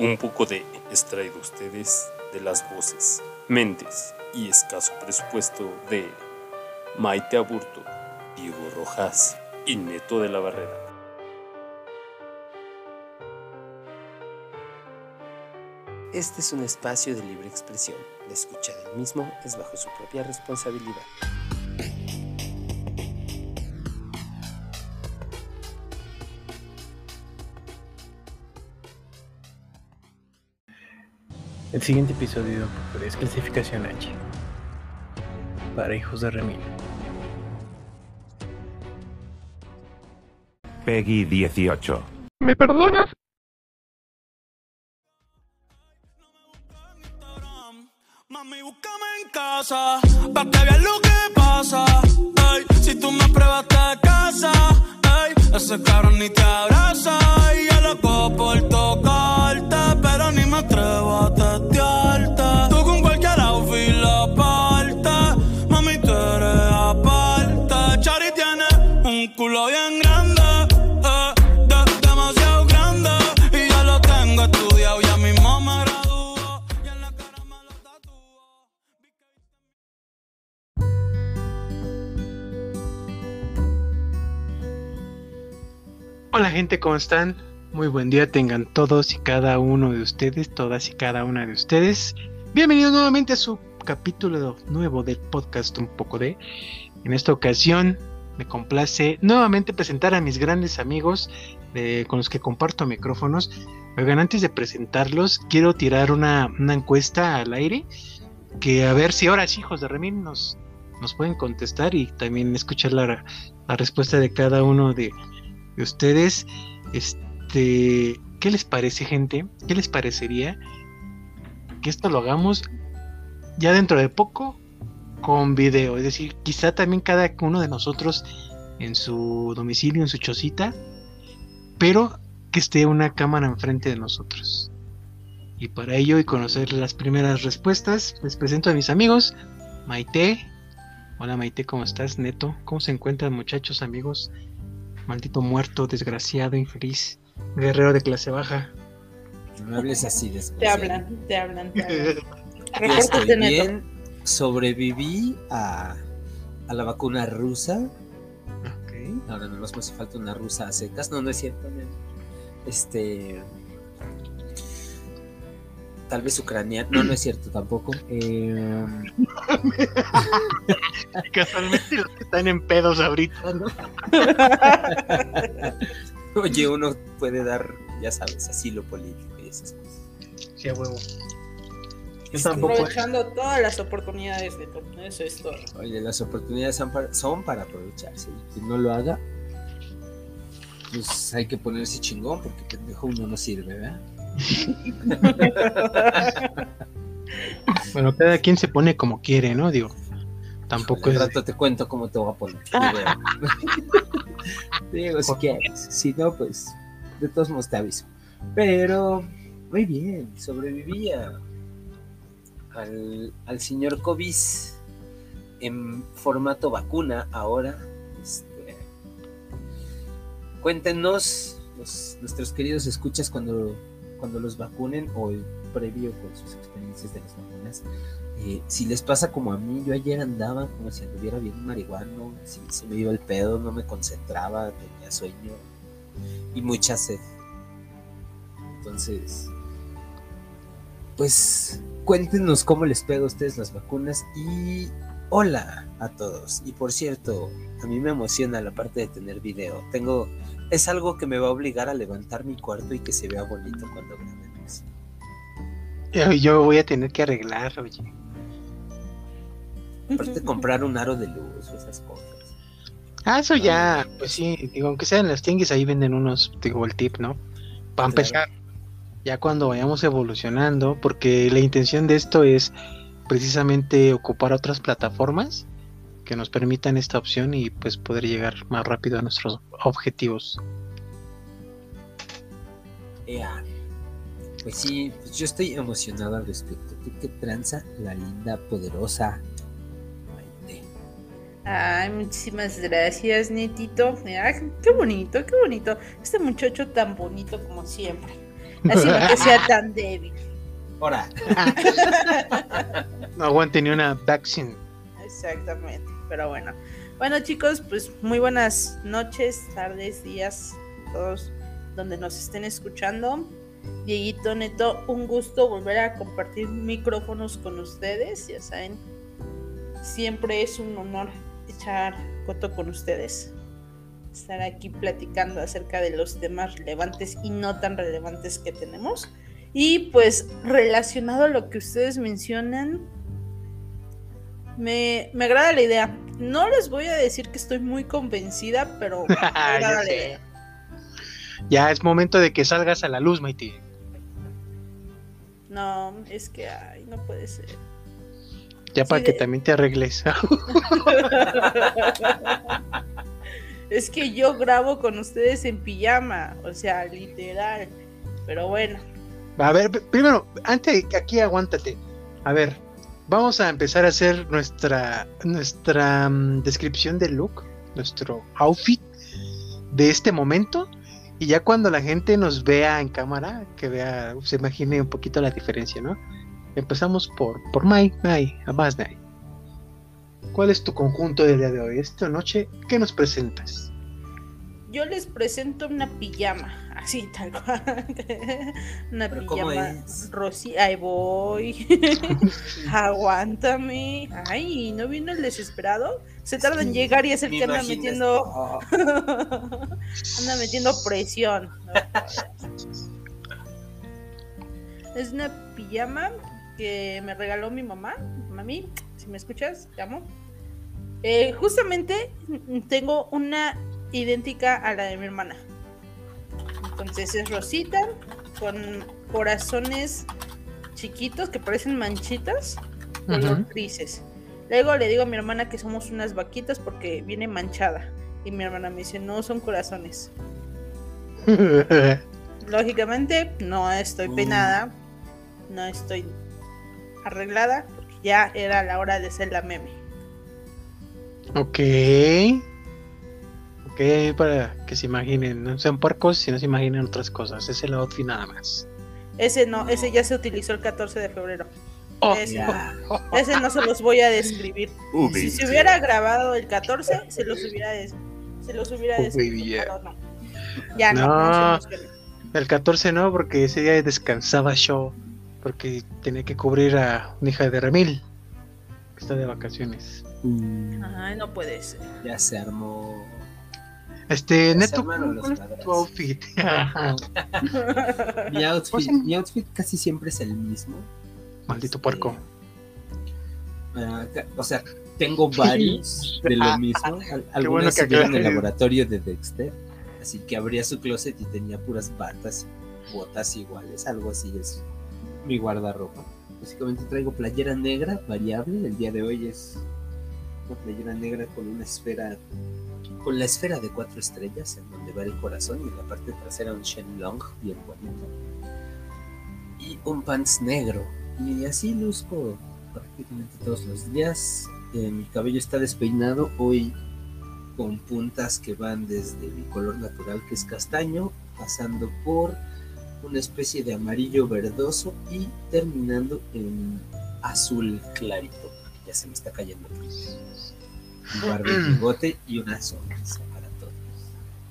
Un poco de extraído ustedes de las voces, mentes y escaso presupuesto de Maite Aburto, Diego Rojas y Neto de la Barrera. Este es un espacio de libre expresión. La escucha del mismo es bajo su propia responsabilidad. Siguiente episodio es clasificación H. Para hijos de Remil. Peggy 18. ¿Me perdonas? Gente, ¿cómo están? Muy buen día tengan todos y cada uno de ustedes, todas y cada una de ustedes. Bienvenidos nuevamente a su capítulo nuevo del podcast Un poco de. En esta ocasión me complace nuevamente presentar a mis grandes amigos con los que comparto micrófonos. Oigan, antes de presentarlos, quiero tirar una, una encuesta al aire. Que a ver si ahora sí, hijos de Remín, nos, nos pueden contestar y también escuchar la, la respuesta de cada uno de, de ustedes. Este, ¿qué les parece, gente? ¿Qué les parecería que esto lo hagamos ya dentro de poco con video? Es decir, quizá también cada uno de nosotros en su domicilio, en su chocita, pero que esté una cámara enfrente de nosotros. Y para ello y conocer las primeras respuestas, les presento a mis amigos, Maite. Hola Maite, ¿cómo estás? Neto, ¿cómo se encuentran muchachos, amigos? Maldito muerto, desgraciado, infeliz, guerrero de clase baja. No me hables así Te desgraciado. hablan, te hablan, te hablan. Estoy bien. Sobreviví a, a la vacuna rusa. Ok. Ahora nomás me hace falta una rusa a secas. No, no es cierto. Este. Tal vez ucraniana. No, no es cierto tampoco. Eh, Casualmente los que están en pedos ahorita, ¿no? oye, uno puede dar, ya sabes, asilo político y esas cosas. Sí, a huevo. Yo Este, tampoco. Aprovechando todas las oportunidades de todo. Eso es todo. Oye, las oportunidades son para, son para aprovecharse. Y quien no lo haga, pues hay que ponerse chingón porque pendejo uno no sirve, ¿verdad? Bueno, cada quien se pone como quiere, ¿no? Digo, tampoco es. rato te cuento cómo te voy a poner. Digo, si quieres. Si no, pues de todos modos te aviso. Pero, muy bien, sobrevivía al, al señor COVID en formato vacuna ahora. Este, cuéntenos, los- nuestros queridos escuchas, cuando, cuando los vacunen o el previo con sus experiencias de las vacunas. Eh, si les pasa como a mí, yo ayer andaba como si anduviera bien marihuano, si se me iba el pedo, no me concentraba, tenía sueño y mucha sed. Entonces, pues cuéntenos cómo les pega a ustedes las vacunas y hola a todos. Y por cierto, a mí me emociona la parte de tener video. Tengo, es algo que me va a obligar a levantar mi cuarto y que se vea bonito cuando grabemos. Yo, yo voy a tener que arreglar, oye. Aparte comprar un aro de luz o esas cosas. Ah, eso ya, pues sí, digo, aunque sean las tianguis, ahí venden unos, digo, el tip, ¿no? Para empezar, ya cuando vayamos evolucionando, porque la intención de esto es precisamente ocupar otras plataformas que nos permitan esta opción y pues poder llegar más rápido a nuestros objetivos. Ea. Pues sí, pues yo estoy emocionado al respecto. ¿Tú qué tranza la linda, poderosa Maite? Ay, muchísimas gracias, Netito. Ay, qué bonito, qué bonito. Este muchacho tan bonito como siempre. Así no que sea tan débil. Ahora, No aguante ni una vaccine. Exactamente, pero bueno. Bueno chicos, pues muy buenas noches, tardes, días, todos donde nos estén escuchando. Dieguito, Neto, un gusto volver a compartir micrófonos con ustedes, ya saben, siempre es un honor echar coto con ustedes, estar aquí platicando acerca de los temas relevantes y no tan relevantes que tenemos. Y pues relacionado a lo que ustedes mencionan, me, me agrada la idea. No les voy a decir que estoy muy convencida, pero me Ya agrada la idea. Ya es momento de que salgas a la luz, Maiti. No, es que, ay, no puede ser. Ya Sí, para que también te arregles. es que yo grabo con ustedes en pijama, o sea, literal. Pero bueno, A ver, primero, antes, aquí aguántate. A ver, vamos a empezar a hacer nuestra, nuestra mm, descripción del look, nuestro outfit de este momento. Y ya cuando la gente nos vea en cámara, que vea, se imagine un poquito la diferencia, ¿no? Empezamos por, por Mai, Mai, a más Mai. ¿Cuál es tu conjunto del día de hoy? Esta noche, ¿qué nos presentas? Yo les presento una pijama, así tal cual. una ¿Pero cómo pijama rosy. Ahí voy. Aguántame. Ay, ¿no vino el desesperado? Se tarda en llegar y es el me que anda metiendo. anda metiendo presión. Es una pijama que me regaló mi mamá. Mami, si me escuchas, te amo. Eh, justamente tengo una idéntica a la de mi hermana. Entonces es rosita con corazones chiquitos que parecen manchitas, color grises. Luego le digo a mi hermana que somos unas vaquitas porque viene manchada. Y mi hermana me dice, no, son corazones. Lógicamente, no estoy Mm. peinada, no estoy arreglada, porque ya era la hora de hacer la meme. Ok. Ok, para que se imaginen, no sean puercos, si no se imaginen otras cosas. Es el outfit nada más. Ese no, ese ya se utilizó el 14 de febrero. Oh, Ese, ese no se los voy a describir. Oh, Si se hubiera grabado el 14, se los hubiera, des- se los hubiera Oh, descrito, baby, yeah. pero no. Ya no. El 14 no, porque ese día descansaba yo. Porque tenía que cubrir a una hija de Remil. Que está de vacaciones. Mm, Ay, no puede ser. ya se armó. Este, Neto, ¿cuál es madrazos. tu outfit? Mi outfit, Pues, mi outfit casi siempre es el mismo. Maldito Este, puerco. ah, o sea, tengo varios de lo mismo. Al- Algunas bueno que en el laboratorio de Dexter. Así que abría su closet y tenía puras batas y botas iguales. Algo así es mi guardarropa. Básicamente traigo playera negra variable. El día de hoy es una playera negra con una esfera. Con la esfera de cuatro estrellas en donde va el corazón y en la parte trasera un Shenlong bien bonito. Y un pants negro. Y así luzco prácticamente todos los días. Eh, mi cabello está despeinado hoy con puntas que van desde mi color natural que es castaño, pasando por una especie de amarillo verdoso y terminando en azul clarito. Ya se me está cayendo. Un barba y bigote y una sonrisa para todos.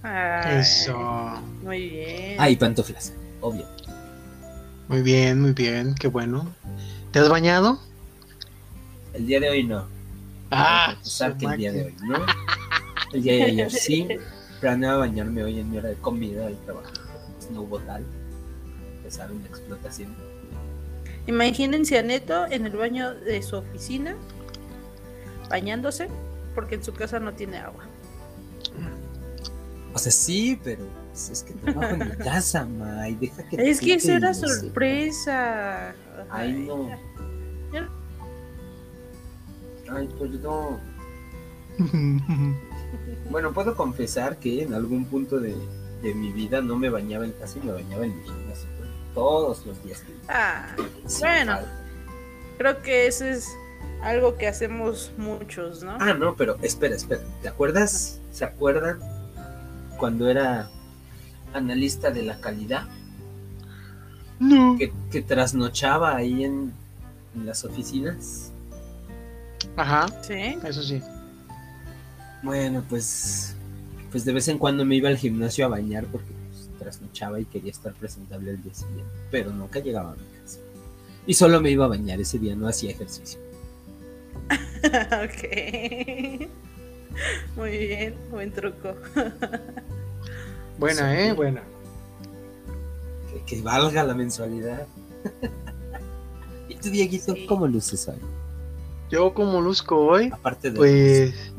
Ay, Eso. Muy bien. Ah, y pantuflas, obvio. Muy bien, muy bien, qué bueno. ¿Te has bañado? El día de hoy no. Ah, que el día de hoy no. El día de ayer sí. Planeaba bañarme hoy en mi hora de comida del trabajo. No hubo tal. Empezaron la explotación. Imagínense a Neto en el baño de su oficina, bañándose, porque en su casa no tiene agua. O sea, sí, pero pues, es que trabajo en mi casa, May. Deja que Es que eso era sepa. sorpresa. Ay, no. Ay, perdón. Bueno, puedo confesar que en algún punto de, de mi vida no me bañaba en casa y me bañaba en mi gimnasio. Todos los días. Ah, Bueno. falta. creo que eso es algo que hacemos muchos, ¿no? Ah, no, pero espera, espera. ¿Te acuerdas? ¿Se acuerdan cuando era analista de la calidad? No. que, que trasnochaba ahí en, en las oficinas. Ajá, Sí. eso sí. Bueno, pues, pues de vez en cuando me iba al gimnasio a bañar porque pues, trasnochaba y quería estar presentable el día siguiente, pero nunca llegaba a mi casa. Y solo me iba a bañar ese día, no hacía ejercicio. ok. Muy bien, buen truco. Buena, Sí. eh, buena. Que, que valga la mensualidad. ¿Y tú, Dieguito, Sí. cómo luces hoy? Yo como luzco hoy, Aparte de... pues...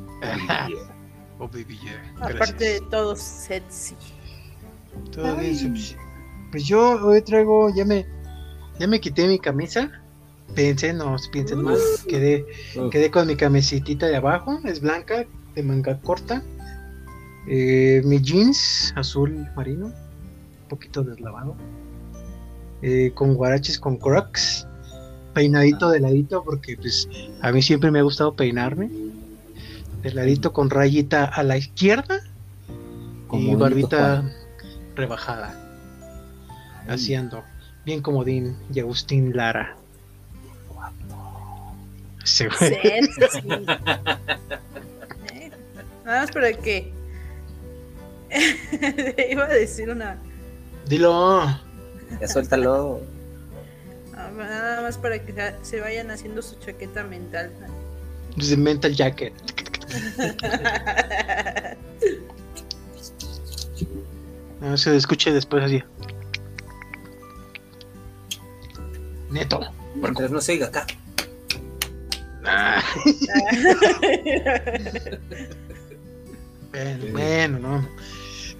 Oh, baby, yeah. Aparte de todo sexy. Todo bien. Pues yo hoy traigo, ya me, ya me quité mi camisa. Pensé, no piensen mal, quedé, Uf, quedé con mi camisitita de abajo, es blanca, de manga corta. Eh, mi jeans azul marino, un poquito deslavado. eh, con guaraches con crocs. Peinadito de ladito, porque pues a mí siempre me ha gustado peinarme. De ladito con rayita a la izquierda como y barbita rebajada. Ay, Así ando. Bien comodín y Agustín Lara. Güey. ¿Eh? Nada más para que. Iba a decir una. Dilo. Ya suéltalo. Nada más para que se- vayan haciendo su chaqueta mental. Desde Mental Jacket. No se escuche después así. Neto. Mientras no se oiga acá. Bueno, bueno, no.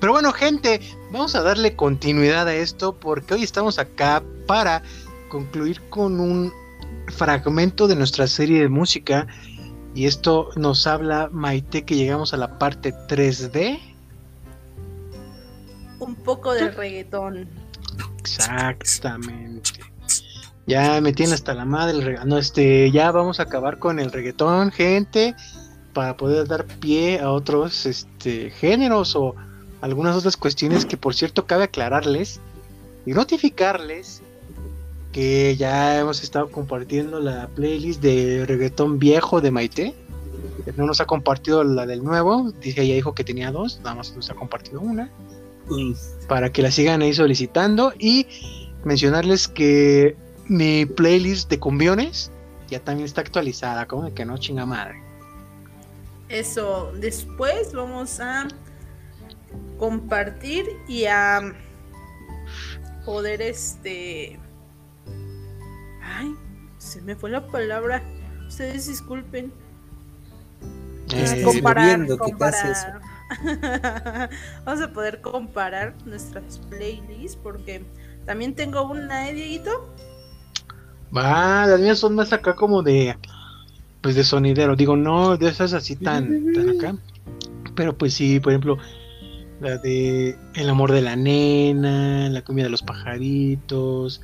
Pero bueno, gente, vamos a darle continuidad a esto porque hoy estamos acá para concluir con un fragmento de nuestra serie de música. Y esto nos habla Maite que llegamos a la parte 3D. Un poco de reggaetón. Exactamente. Ya me tiene hasta la madre el reggaetón. No, este, ya vamos a acabar con el reggaetón, gente, para poder dar pie a otros este, géneros o algunas otras cuestiones que por cierto cabe aclararles y notificarles que ya hemos estado compartiendo la playlist de reggaetón viejo de Maite. No nos ha compartido la del nuevo, dice ella dijo que tenía dos, nada más nos ha compartido una para que la sigan ahí solicitando y mencionarles que mi playlist de cumbiones ya también está actualizada, como de que no chinga madre. Eso. Después vamos a compartir y a poder este. Ay, se me fue la palabra. Ustedes disculpen. Eh, comparar. Vamos a poder comparar nuestras playlists porque también tengo una, ¿eh, Dieguito? Va, las mías son más acá como de pues de sonidero, digo, no de esas así tan, tan acá. Pero pues sí, por ejemplo, la de El amor de la nena, La cumbia de los pajaritos,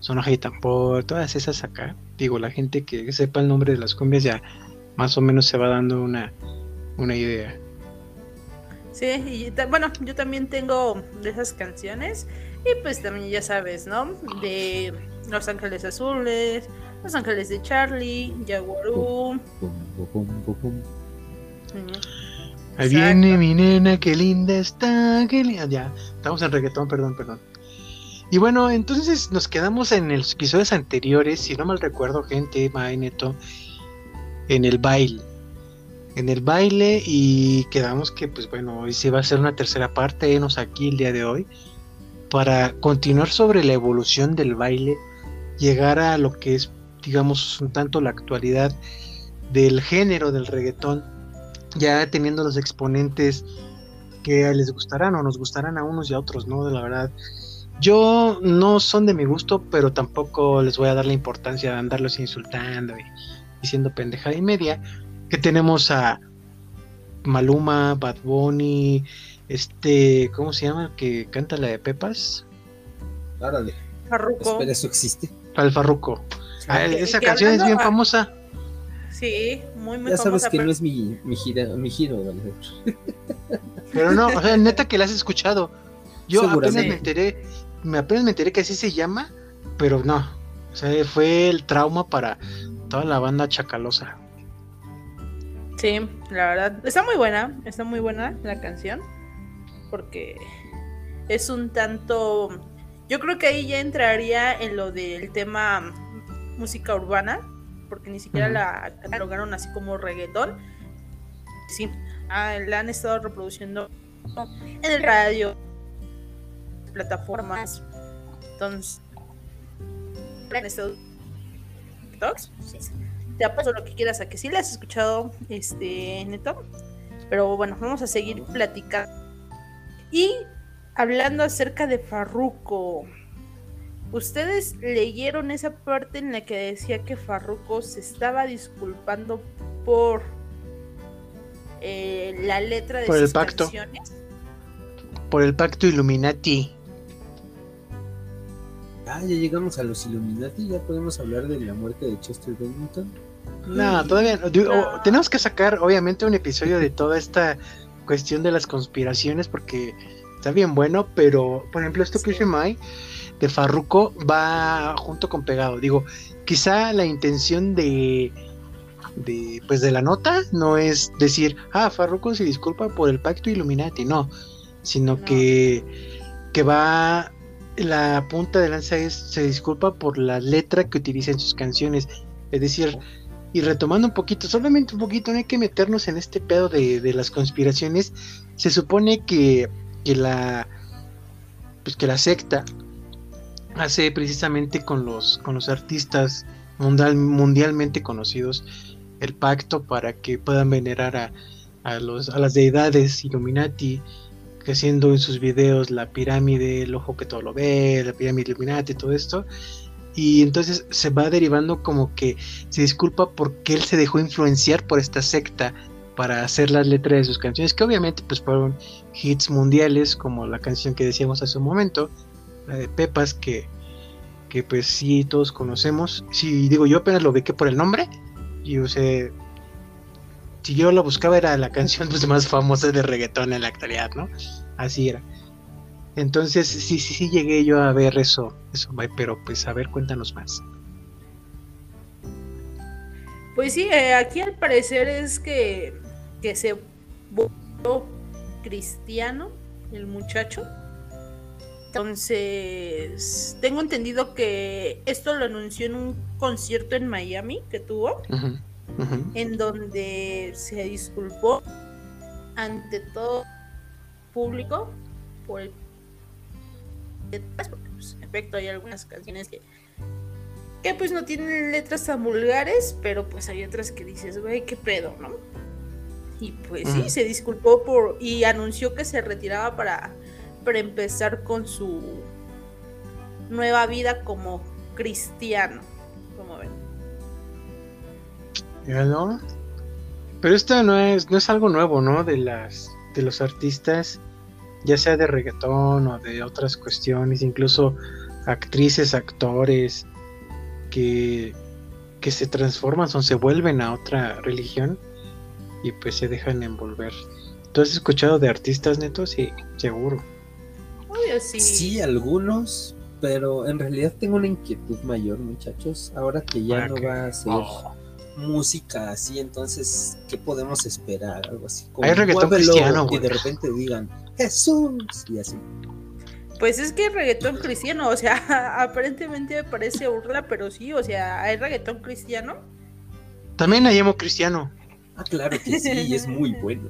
Sonaja y tambor, todas esas acá. Digo, la gente que sepa el nombre de las cumbias ya más o menos se va dando una, una idea. Sí, y bueno, yo también tengo de esas canciones y pues también ya sabes, ¿no? De Los Ángeles Azules, Los Ángeles de Charlie, Jaguarú. Ahí viene mi nena, qué linda está, qué linda. Ya, estamos en reggaetón, perdón, perdón. Y bueno, entonces nos quedamos en los episodios anteriores, si no mal recuerdo, gente, May Neto, en el baile. En el baile y quedamos que, pues bueno, hoy sí va a ser una tercera parte, enos aquí el día de hoy, para continuar sobre la evolución del baile, llegar a lo que es, digamos, un tanto la actualidad del género del reggaetón ya teniendo los exponentes que les gustarán o nos gustarán a unos y a otros, ¿no? La verdad, yo no son de mi gusto, pero tampoco les voy a dar la importancia de andarlos insultando y diciendo pendejada y media. Que tenemos a Maluma, Bad Bunny, este, ¿cómo se llama? el Que canta la de Pepas. Farruko. Espera, ¿eso existe? Al Farruko. Ah, que- esa que canción es bien famosa. Sí, muy, muy Ya sabes famosa, que pero- no es mi, mi, gira, mi giro, ¿vale? Pero no, o sea, neta que la has escuchado. Yo apenas Seguramente. me enteré me apenas me enteré que así se llama, pero no. O sea, fue el trauma para toda la banda chacalosa. Sí, la verdad. Está muy buena, está muy buena la canción. Porque es un tanto. Yo creo que ahí ya entraría en lo del tema música urbana. Porque ni siquiera la catalogaron así como reggaetón. Sí, ah, la han estado reproduciendo en el radio, plataformas. Entonces, han estado. TikToks. Te apuesto lo que quieras a que sí la has escuchado, este, Neto. Pero bueno, vamos a seguir platicando. Y hablando acerca de Farruko. ¿Ustedes leyeron esa parte en la que decía que Farruko se estaba disculpando por eh, la letra de Por el sus pacto. canciones? Por el pacto Illuminati. Ah, ya llegamos a los Illuminati, ya podemos hablar de la muerte de Chester Bennington. No, todavía no. Digo, No. Tenemos que sacar, obviamente, un episodio de toda esta cuestión de las conspiraciones porque está bien bueno, pero, por ejemplo, esto que Sí. dice Mai de Farruko va junto con pegado. Digo, quizá la intención de, de, pues, de la nota no es decir, ah, Farruko se disculpa por el pacto Illuminati, no, sino No. que, que va, la punta de lanza es, se disculpa por la letra que utiliza en sus canciones, es decir, y retomando un poquito, solamente un poquito, no hay que meternos en este pedo de, de las conspiraciones. Se supone que, que la pues que la secta hace precisamente con los con los artistas mundial, mundialmente conocidos el pacto para que puedan venerar a, a los a las deidades Illuminati haciendo en sus videos la pirámide, el ojo que todo lo ve, la pirámide Illuminati, todo esto. Y entonces se va derivando como que se disculpa porque él se dejó influenciar por esta secta para hacer las letras de sus canciones, que obviamente pues fueron hits mundiales, como la canción que decíamos hace un momento, la de Pepas, que, que pues sí todos conocemos. Si digo, yo apenas lo vi que por el nombre, y o sea, si yo la buscaba era la canción pues, más famosa de reggaetón en la actualidad, ¿no? Así era. Entonces sí, sí, sí llegué yo a ver eso, eso, pero pues a ver, cuéntanos más. Pues sí, eh, aquí al parecer es que, que se volvió cristiano el muchacho. Entonces, tengo entendido que esto lo anunció en un concierto en Miami que tuvo, en donde se disculpó ante todo público por el porque pues, en efecto hay algunas canciones que que pues no tienen letras tan vulgares, pero pues hay otras que dices, güey, qué pedo, ¿no? Y pues sí, se disculpó por y anunció que se retiraba para, para empezar con su nueva vida como cristiano, como ven. Pero esto no es, no es algo nuevo, ¿no? De las, de los artistas, ya sea de reggaetón o de otras cuestiones, incluso actrices, actores, que, que se transforman o se vuelven a otra religión y pues se dejan envolver. ¿Tú has escuchado de artistas netos? Sí, seguro. Obvio, sí. Sí, algunos, pero en realidad tengo una inquietud mayor, muchachos. Ahora que ya ¿Para no qué? va a ser Oh. música así, entonces, ¿qué podemos esperar? Algo así como Hay reggaetón cristiano, y güey. de repente digan Jesús y así. Pues es que reggaetón cristiano, o sea, aparentemente me parece burla, pero sí, o sea, hay reggaetón cristiano. También hay emo cristiano. Ah, claro que sí, y es muy bueno.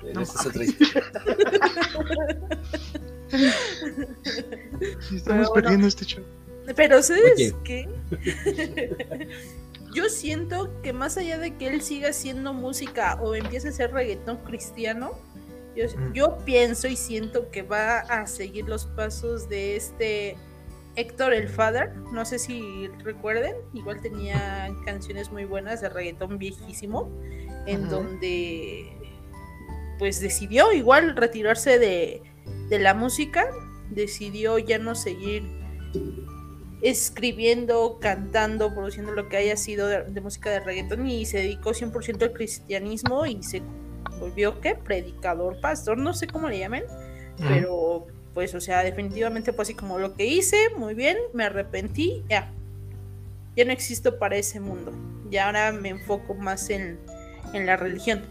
Pero No esa es otra historia. Estamos bueno. perdiendo este show. Pero ¿sabes qué? Yo siento que más allá de que él siga haciendo música o empiece a hacer reggaetón cristiano, yo, Mm. yo pienso y siento que va a seguir los pasos de este Héctor el Father. No sé si recuerden, igual tenía canciones muy buenas de reggaetón viejísimo, en donde pues decidió igual retirarse de, de la música, decidió ya no seguir escribiendo, cantando, produciendo lo que haya sido de, de música de reggaetón y se dedicó 100% al cristianismo y se volvió, ¿qué? Predicador, pastor, no sé cómo le llamen, pero pues, o sea, definitivamente fue así como lo que hice, muy bien, me arrepentí, ya. Ya no existo para ese mundo. Ya ahora me enfoco más en, en la religión.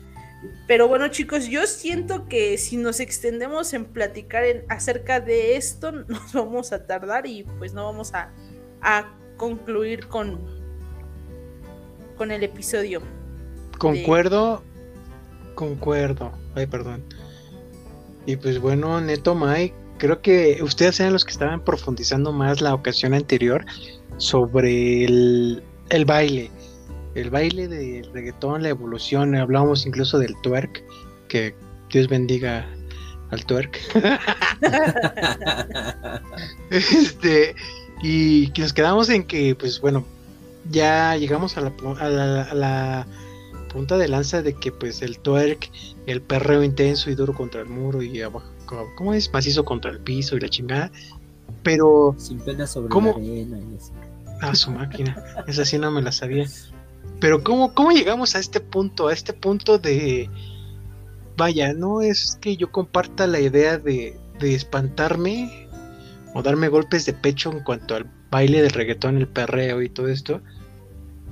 Pero bueno, chicos, yo siento que si nos extendemos en platicar en, acerca de esto, nos vamos a tardar y pues no vamos a, a concluir con, con el episodio. Concuerdo, concuerdo. Ay, perdón. Y pues bueno, Neto Mike, creo que ustedes eran los que estaban profundizando más la ocasión anterior sobre el, baile. El baile del reggaetón, la evolución, hablábamos incluso del twerk, que Dios bendiga al twerk. este, y nos quedamos en que, pues bueno, ya llegamos a la, a la punta de lanza de que pues el twerk, el perreo intenso y duro contra el muro y abajo, ¿cómo es? Macizo contra el piso y la chingada. Pero... Sin pena sobre ¿Cómo? la arena y así. Ah, su máquina. Esa sí no me la sabía. Pero ¿cómo, ¿cómo llegamos a este punto? A este punto de... Vaya, no es que yo comparta la idea de, de espantarme o darme golpes de pecho en cuanto al baile del reggaetón, el perreo y todo esto.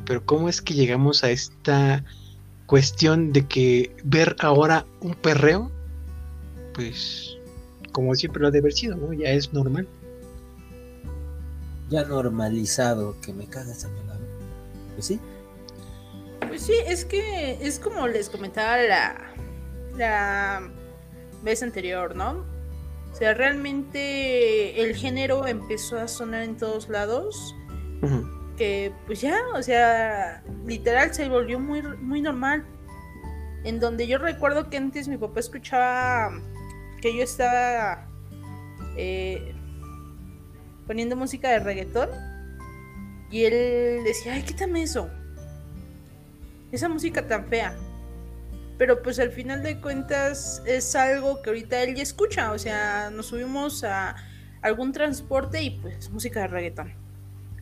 Pero ¿cómo es que llegamos a esta cuestión de que ver ahora un perreo, pues como siempre lo ha de haber sido, ¿no? Ya es normal. Ya normalizado, que me caga esa palabra. Pues sí, Pues sí, es que es como les comentaba la, la vez anterior, ¿no? O sea, realmente el género empezó a sonar en todos lados. Que pues ya, o sea, literal se volvió muy, muy normal. En donde yo recuerdo que antes mi papá escuchaba que yo estaba eh, poniendo música de reggaetón. Y él decía, ay, quítame eso. Esa música tan fea. Pero pues al final de cuentas es algo que ahorita él ya escucha. O sea, nos subimos a algún transporte y pues música de reggaetón.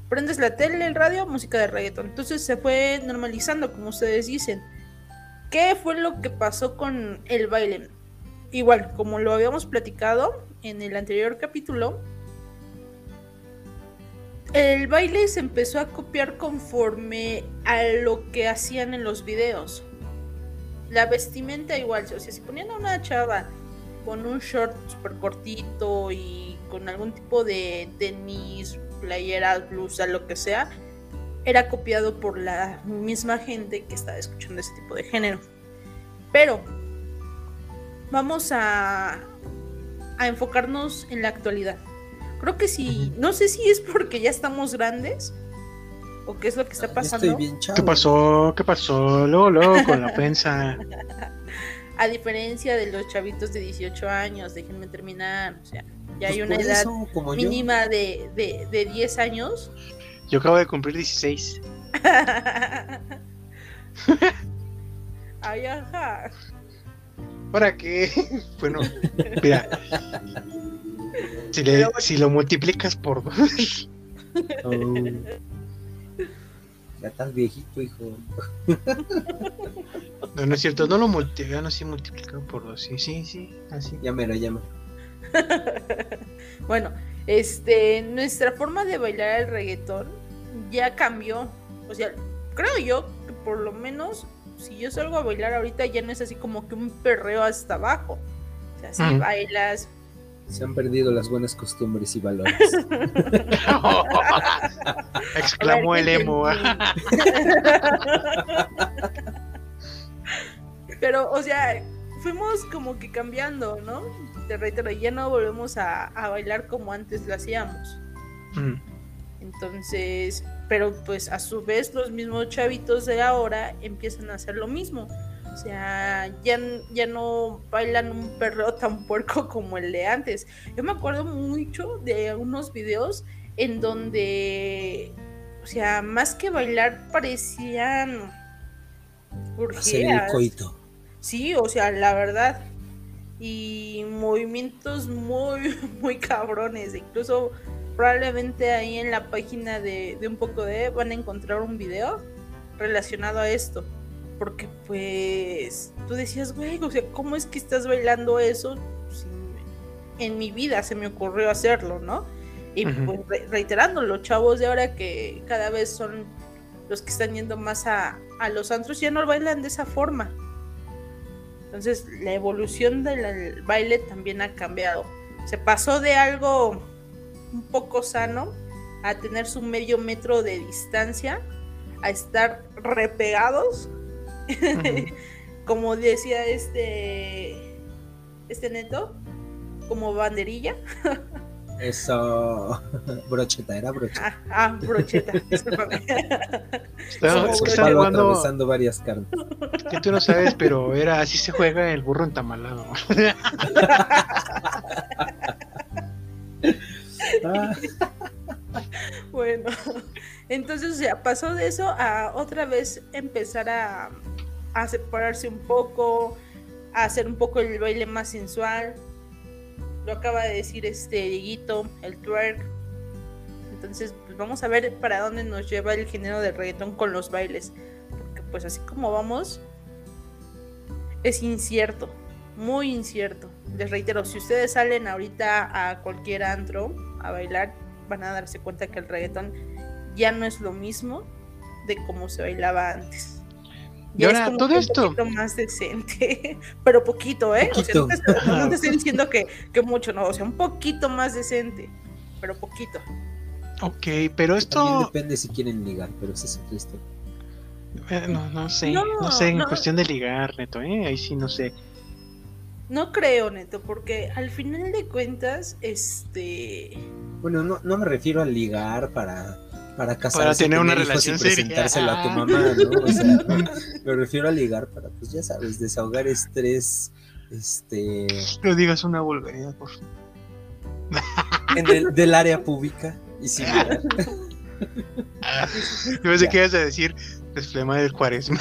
Prendes la tele, el radio, música de reggaetón. Entonces se fue normalizando, como ustedes dicen. ¿Qué fue lo que pasó con el baile? Igual, como lo habíamos platicado en el anterior capítulo, el baile se empezó a copiar conforme a lo que hacían en los videos. La vestimenta igual, o sea, si ponían a una chava con un short super cortito y con algún tipo de tenis, playeras, blusa, lo que sea, era copiado por la misma gente que estaba escuchando ese tipo de género. Pero vamos a, a enfocarnos en la actualidad. Creo que sí, no sé si es porque ya estamos grandes o qué es lo que está pasando. estoy bien chavo. ¿Qué pasó? ¿Qué pasó? Luego, luego con la ofensa. A diferencia de los chavitos de 18 años, déjenme terminar. O sea, ya Pues hay una edad eso, como yo, mínima de, de, de 10 años. Yo acabo de cumplir 16. Ay, ajá. ¿Para qué? Bueno, mira. Si, le- si lo multiplicas por dos. Oh. Ya estás viejito, hijo. No, no es cierto, no lo multiplicas, no sí multiplicado por dos. Sí, sí, sí, así. Llámelo, llámelo. Bueno, este, nuestra forma de bailar el reggaetón ya cambió. O sea, creo yo que por lo menos si yo salgo a bailar ahorita ya no es así como que un perreo hasta abajo. O sea, si bailas, Se han perdido las buenas costumbres y valores. Exclamó el emo. Pero, o sea, fuimos como que cambiando, ¿no? Te reitero, ya no volvemos a, a bailar como antes lo hacíamos. Mm. Entonces, pero pues a su vez los mismos chavitos de ahora empiezan a hacer lo mismo. O sea, ya, ya no bailan un perreo tan puerco como el de antes. Yo me acuerdo mucho de unos videos en donde, o sea, más que bailar parecían Hacer el coito. Sí, o sea, la verdad. Y movimientos muy, muy cabrones. Incluso probablemente ahí en la página de, de un poco de van a encontrar un video relacionado a esto. Porque pues tú decías, güey, o sea, ¿cómo es que estás bailando eso en mi vida se me ocurrió hacerlo, ¿no? Y pues re- reiterando, los chavos de ahora que cada vez son los que están yendo más a, a los antros ya no bailan de esa forma. Entonces la evolución del baile también ha cambiado. Se pasó de algo un poco sano a tener su medio metro de distancia, a estar repegados, como decía este, este neto, como banderilla. Eso. Brocheta, era brocheta. Ah, ah, brocheta, discúlpame. Está- Como es que un están Palo jugando, atravesando varias carnes. que tú no sabes, pero era así se juega el burro entamalado. Bueno, entonces, o sea, pasó de eso a otra vez empezar a, a separarse un poco, a hacer un poco el baile más sensual. Lo acaba de decir este Dieguito, el twerk. Entonces, pues vamos a ver para dónde nos lleva el género del reggaetón con los bailes. Porque pues así como vamos, es incierto, muy incierto. Les reitero, si ustedes salen ahorita a cualquier antro a bailar, van a darse cuenta que el reggaetón ya no es lo mismo de como se bailaba antes. Y es ahora, como todo esto- Un poquito más decente, pero poquito, ¿eh? O sea, no te, Poquito. no te estoy diciendo que, que mucho, no, o sea, un poquito más decente, pero poquito. Ok, pero También esto, depende si quieren ligar, pero eso es historia. eh, no, no sé, No, no, sé, en no. cuestión de ligar, neto, ¿eh? Ahí sí no sé. No creo, Neto, porque al final de cuentas, este... Bueno, no, no me refiero a ligar para, para casarse, tener una relación y seria. presentárselo a tu Ah. mamá, ¿no? O sea, me refiero a ligar para, pues ya sabes, desahogar estrés, este, No digas una vulgaridad, por favor. en el, del área pública y similar. Ah, Yo pensé que ibas a decir desflema del cuaresma.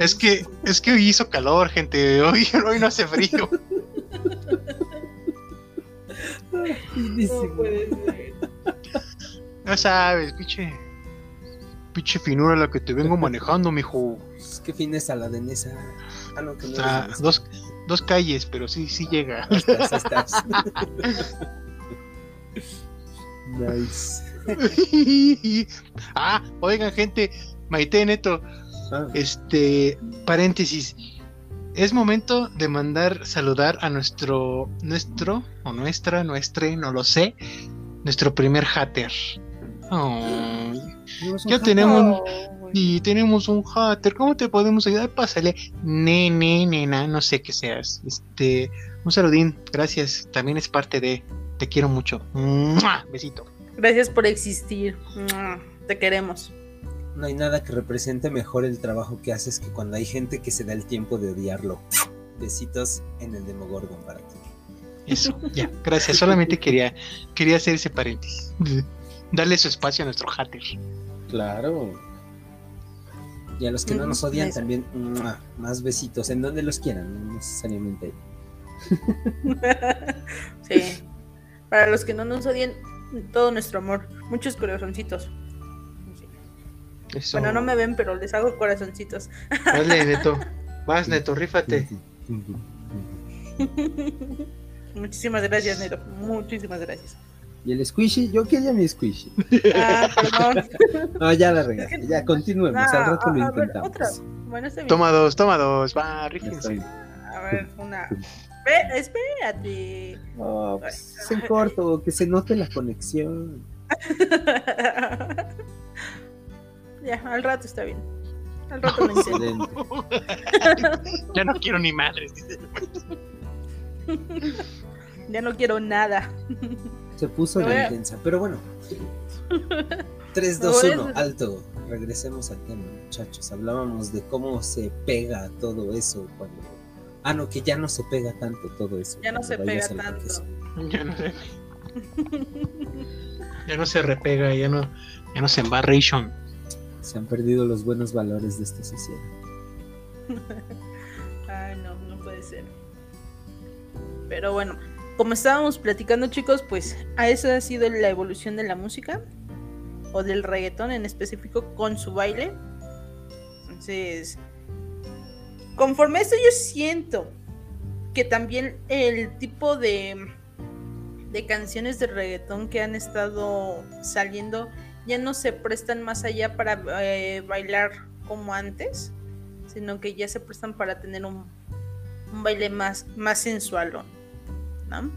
Es que, es que hoy hizo calor, gente. Hoy, hoy no hace frío. No puede ser. Ya sabes, pinche. Pinche finura la que te vengo manejando, mijo. Pues, ¿Qué fines a la denesa? Ah, no, que no Ah, eres dos, dos calles, pero sí, sí llega. denesa. Estás, estás. nice. ah, oigan, gente, Maite Neto, Ah, este, paréntesis. Es momento de mandar saludar a nuestro, nuestro, o nuestra, nuestre, no lo sé, nuestro primer hater. Un ya tenemos, Oh, y tenemos un hater, ¿cómo te podemos ayudar? Pásale, nene, nena, no sé qué seas. Este, un saludín, gracias, también es parte de, te quiero mucho. ¡Mua! Besito. Gracias por existir. Te queremos. No hay nada que represente mejor el trabajo que haces que cuando hay gente que se da el tiempo de odiarlo. Besitos en el Demogorgon para ti. Eso, ya, gracias. Solamente quería, quería hacer ese paréntesis. Darle su espacio a nuestro hater. Claro. Y a los que no Mm, nos odian eso. también, más besitos, en donde los quieran, no necesariamente. sí. Para los que no nos odien, todo nuestro amor. Muchos corazoncitos. Eso. Bueno, no me ven, pero les hago corazoncitos. Dale, Neto. Vas, Neto, rífate. Muchísimas gracias, Nero. Muchísimas gracias. Y el squishy, yo quería mi squishy. Ah, perdón. No, ya la regaste, Es que- ya continuemos, Ah, al rato lo ver. Bueno. Toma dos, toma dos. Va, rífense. A ver, una. Ve- espérate. Oh, pues, es en corto, que se note la conexión. ya, al rato está bien. Al rato intento. Excelente. Ya no quiero ni madres. Ya no quiero nada. Se puso Me la a- intensa, pero bueno. 3, Me 2, voy a- 1, alto. Regresemos al tema, muchachos. Hablábamos de cómo se pega todo eso cuando. Ah, no, que ya no se pega tanto todo eso. Ya no se pega tanto. Ya no se. Ya no se repega, ya no, ya no se embarration. Se han perdido los buenos valores de esta sociedad. Ay, no, no puede ser. Pero bueno, como estábamos platicando, chicos, pues a eso ha sido la evolución de la música o del reggaetón en específico con su baile. Entonces, conforme a esto yo siento que también el tipo de, de canciones de reggaetón que han estado saliendo ya no se prestan más allá para eh, bailar como antes, sino que ya se prestan para tener un, baile más, más sensual, ¿no?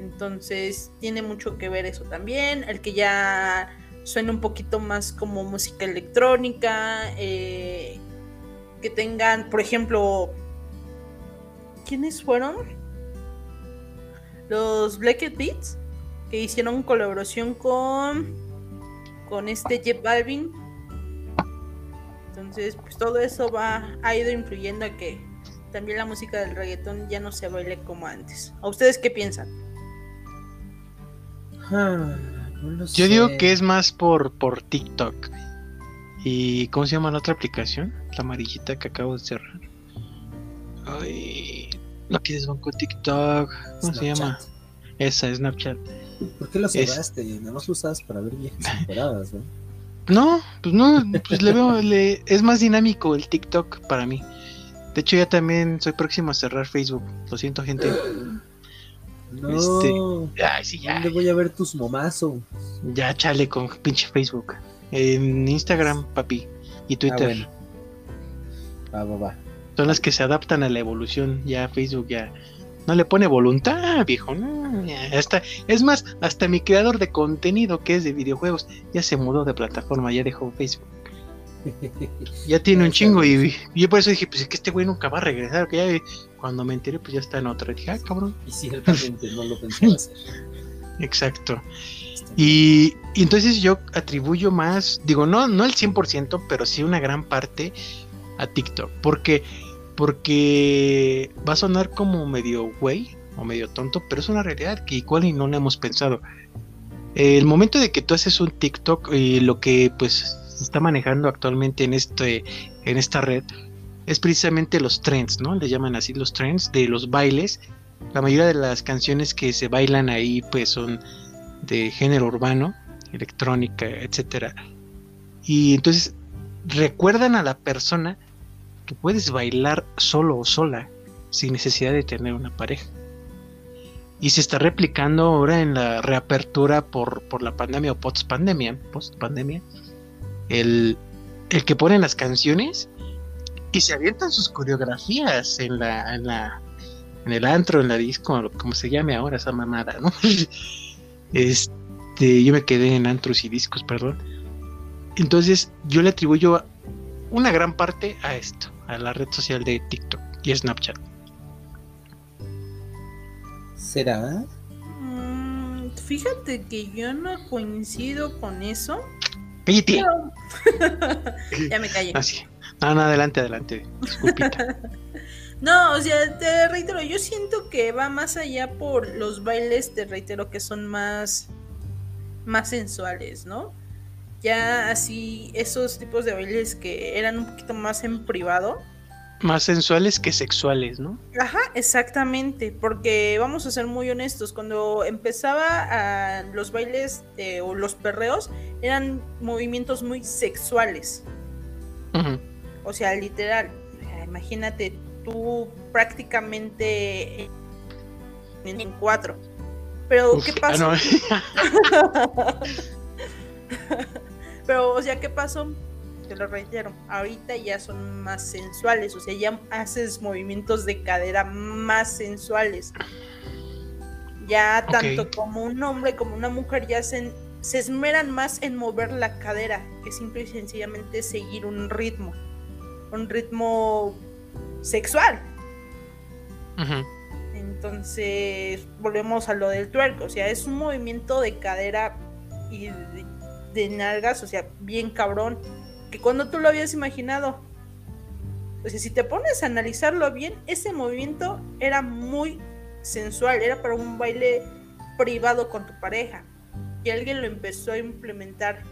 Entonces tiene mucho que ver eso también, el que ya suene un poquito más como música electrónica, eh, que tengan, por ejemplo, ¿quiénes fueron? Los Black Beats, que hicieron colaboración con, con este Jeff Balvin. Entonces, pues todo eso va, ha ido influyendo a que también la música del reggaetón ya no se baile como antes. ¿A ustedes qué piensan? Ah, no Yo digo que es más por, por TikTok. ¿Y cómo se llama la otra aplicación? La amarillita que acabo de cerrar. Ay, no quieres con TikTok. ¿Cómo se llama? Esa, Snapchat. ¿Por qué Es- cerraste? Nada más lo usabas para ver viejas temporadas, ¿no? No, pues no, pues le veo, le, es más dinámico el TikTok para mí. De hecho, ya también soy próximo a cerrar Facebook. Lo siento, gente. No. Este, Ay, sí, ya. ¿Dónde voy a ver tus momazos? Ya chale con pinche Facebook. En Instagram, papi. Y Twitter. Ah, bueno. Va, va, va. Son las que se adaptan a la evolución. Ya Facebook ya no le pone voluntad, viejo. No, ya, hasta, es más, hasta mi creador de contenido que es de videojuegos ya se mudó de plataforma, ya dejó Facebook. Ya tiene un chingo y, y yo por eso dije, pues es que este güey nunca va a regresar. Que ya, cuando me enteré, pues ya está en otra. Dije, ah, cabrón. Y ciertamente no lo pensaba hacer. Exacto. Y, entonces yo atribuyo más, digo, no, no el 100%, pero sí una gran parte a TikTok. Porque, porque va a sonar como medio güey o medio tonto, pero es una realidad que igual y no la hemos pensado. El momento de que tú haces un TikTok y lo que pues se está manejando actualmente en este en esta red es precisamente los trends, ¿no? Le llaman así los trends de los bailes. La mayoría de las canciones que se bailan ahí pues son de género urbano, electrónica, etcétera. Y entonces recuerdan a la persona que puedes bailar solo o sola sin necesidad de tener una pareja. Y se está replicando ahora en la reapertura por, por la pandemia o post pandemia, post pandemia, el, el que ponen las canciones y se avientan sus coreografías en la, en la en el antro, en la disco, como se llame ahora esa mamada, ¿no? Este, yo me quedé en antros y discos, perdón. Entonces, yo le atribuyo una gran parte a esto, a la red social de TikTok y Snapchat. ¿Será? Mm, fíjate que yo no coincido con eso. ¡Cállate! pero- ya me callé. Así. No, no, adelante, adelante. Disculpita. No, o sea, te reitero, yo siento que va más allá por los bailes, te reitero que son más, más sensuales, ¿no? Ya así, esos tipos de bailes que eran un poquito más en privado. Más sensuales que sexuales, ¿no? Ajá, exactamente, porque vamos a ser muy honestos, cuando empezaba a los bailes o los perreos, eran movimientos muy sexuales. Ujú. O sea, literal, imagínate tú prácticamente en, en cuatro. Pero, Uf, ¿qué ah, pasó? no. Pero, o sea, ¿qué pasó? Te lo reitero, ahorita ya son más sensuales, o sea, ya haces movimientos de cadera más sensuales. Ya tanto como un hombre como una mujer ya se, se esmeran más en mover la cadera que simple y sencillamente seguir un ritmo, un ritmo sexual. Entonces, volvemos a lo del twerk, o sea, es un movimiento de cadera y de, de nalgas, o sea, bien cabrón, que cuando tú lo habías imaginado. O sea, si te pones a analizarlo bien, ese movimiento era muy sensual, era para un baile privado con tu pareja. Y alguien lo empezó a implementar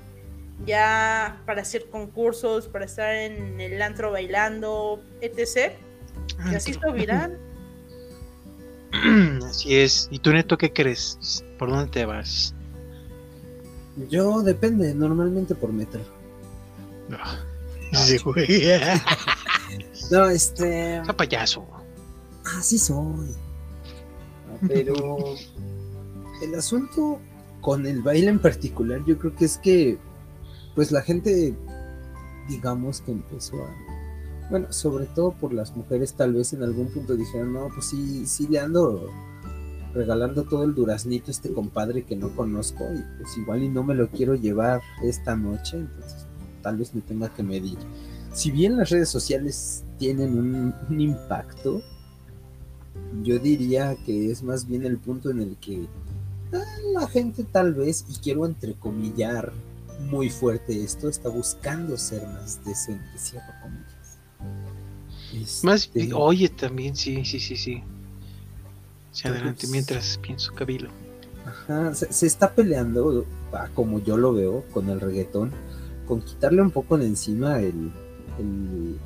ya para hacer concursos, para estar en el antro bailando, etc. Y así hizo viral. Así es. ¿Y tú, Neto, qué crees? ¿Por dónde te vas? Yo depende, normalmente por metro. Ah, Sí, güey. No, este. Está payaso. Así soy. Ah, Pero el asunto con el baile en particular, yo creo que es que, pues la gente, digamos que empezó a. Bueno, sobre todo por las mujeres, tal vez en algún punto dijeron, no, pues sí, sí le ando regalando todo el duraznito a este compadre que no conozco y pues igual y no me lo quiero llevar esta noche, entonces tal vez me tenga que medir. Si bien las redes sociales tienen un, impacto, yo diría que es más bien el punto en el que ah, la gente tal vez, y quiero entrecomillar muy fuerte esto, está buscando ser más decente, cierro comillas. Más, Este, oye, también, sí, sí, sí, sí. Sí, adelante, mientras pienso, Cabilo. Ajá, se, se está peleando, ah, como yo lo veo, con el reggaetón, con quitarle un poco de encima el, el,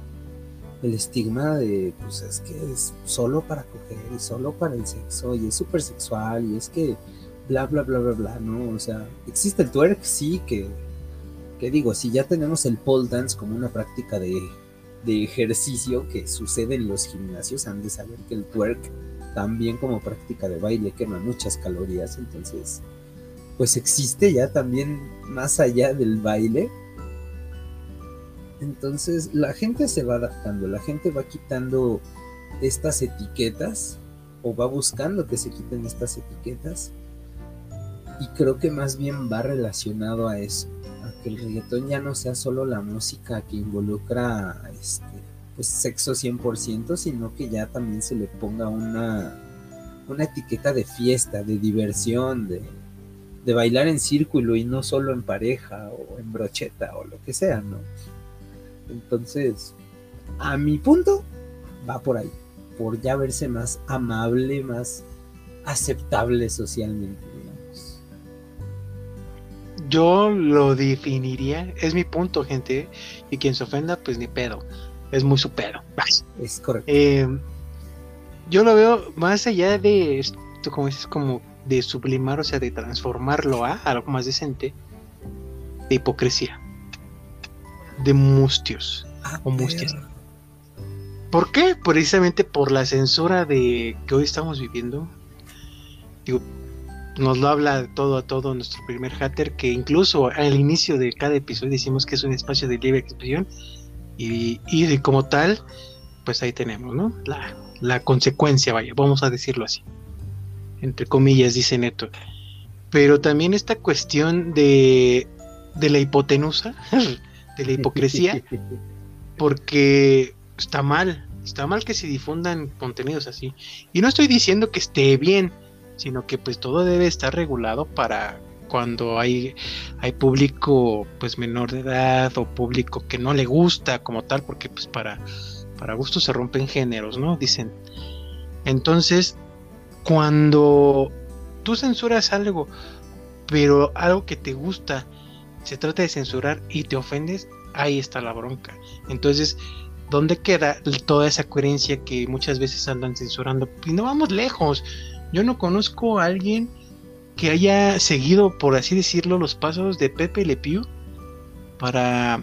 el estigma de, pues es que es solo para coger y solo para el sexo y es súper sexual y es que bla, bla, bla, bla, bla, ¿no? O sea, existe el twerk, sí, que, que digo, si ya tenemos el pole dance como una práctica de, de ejercicio que sucede en los gimnasios, han de saber que el twerk también como práctica de baile quema muchas calorías, entonces pues existe ya también más allá del baile. Entonces la gente se va adaptando, la gente va quitando estas etiquetas o va buscando que se quiten estas etiquetas y creo que más bien va relacionado a eso, a que el reggaetón ya no sea solo la música que involucra este, pues sexo 100%, sino que ya también se le ponga una, una etiqueta de fiesta, de diversión, de, de bailar en círculo y no solo en pareja o en brocheta o lo que sea, ¿no? Entonces, a mi punto, va por ahí, por ya verse más amable, más aceptable socialmente. Yo lo definiría, es mi punto, gente. Y quien se ofenda, pues ni pedo. Es muy su pedo. Es correcto. Eh, yo lo veo más allá de esto, como dices, como de sublimar, o sea, de transformarlo a algo más decente, de hipocresía, de mustios. Ah, o mustias. ¿Por qué? Precisamente por la censura de que hoy estamos viviendo. Digo, nos lo habla todo a todo nuestro primer hater, que incluso al inicio de cada episodio decimos que es un espacio de libre expresión. Y, y de como tal, pues ahí tenemos, ¿no? La, la consecuencia, vaya, vamos a decirlo así. Entre comillas, dice Neto. Pero también esta cuestión de, de la hipotenusa, de la hipocresía, porque está mal, está mal que se difundan contenidos así. Y no estoy diciendo que esté bien, sino que pues todo debe estar regulado para cuando hay, hay público pues menor de edad o público que no le gusta como tal, porque pues para, para gusto se rompen géneros, ¿no? Dicen. Entonces, cuando tú censuras algo, pero algo que te gusta, se trata de censurar y te ofendes, ahí está la bronca. Entonces, ¿dónde queda toda esa coherencia que muchas veces andan censurando? Y no vamos lejos. Yo no conozco a alguien que haya seguido, por así decirlo, los pasos de Pepe Le Pew para,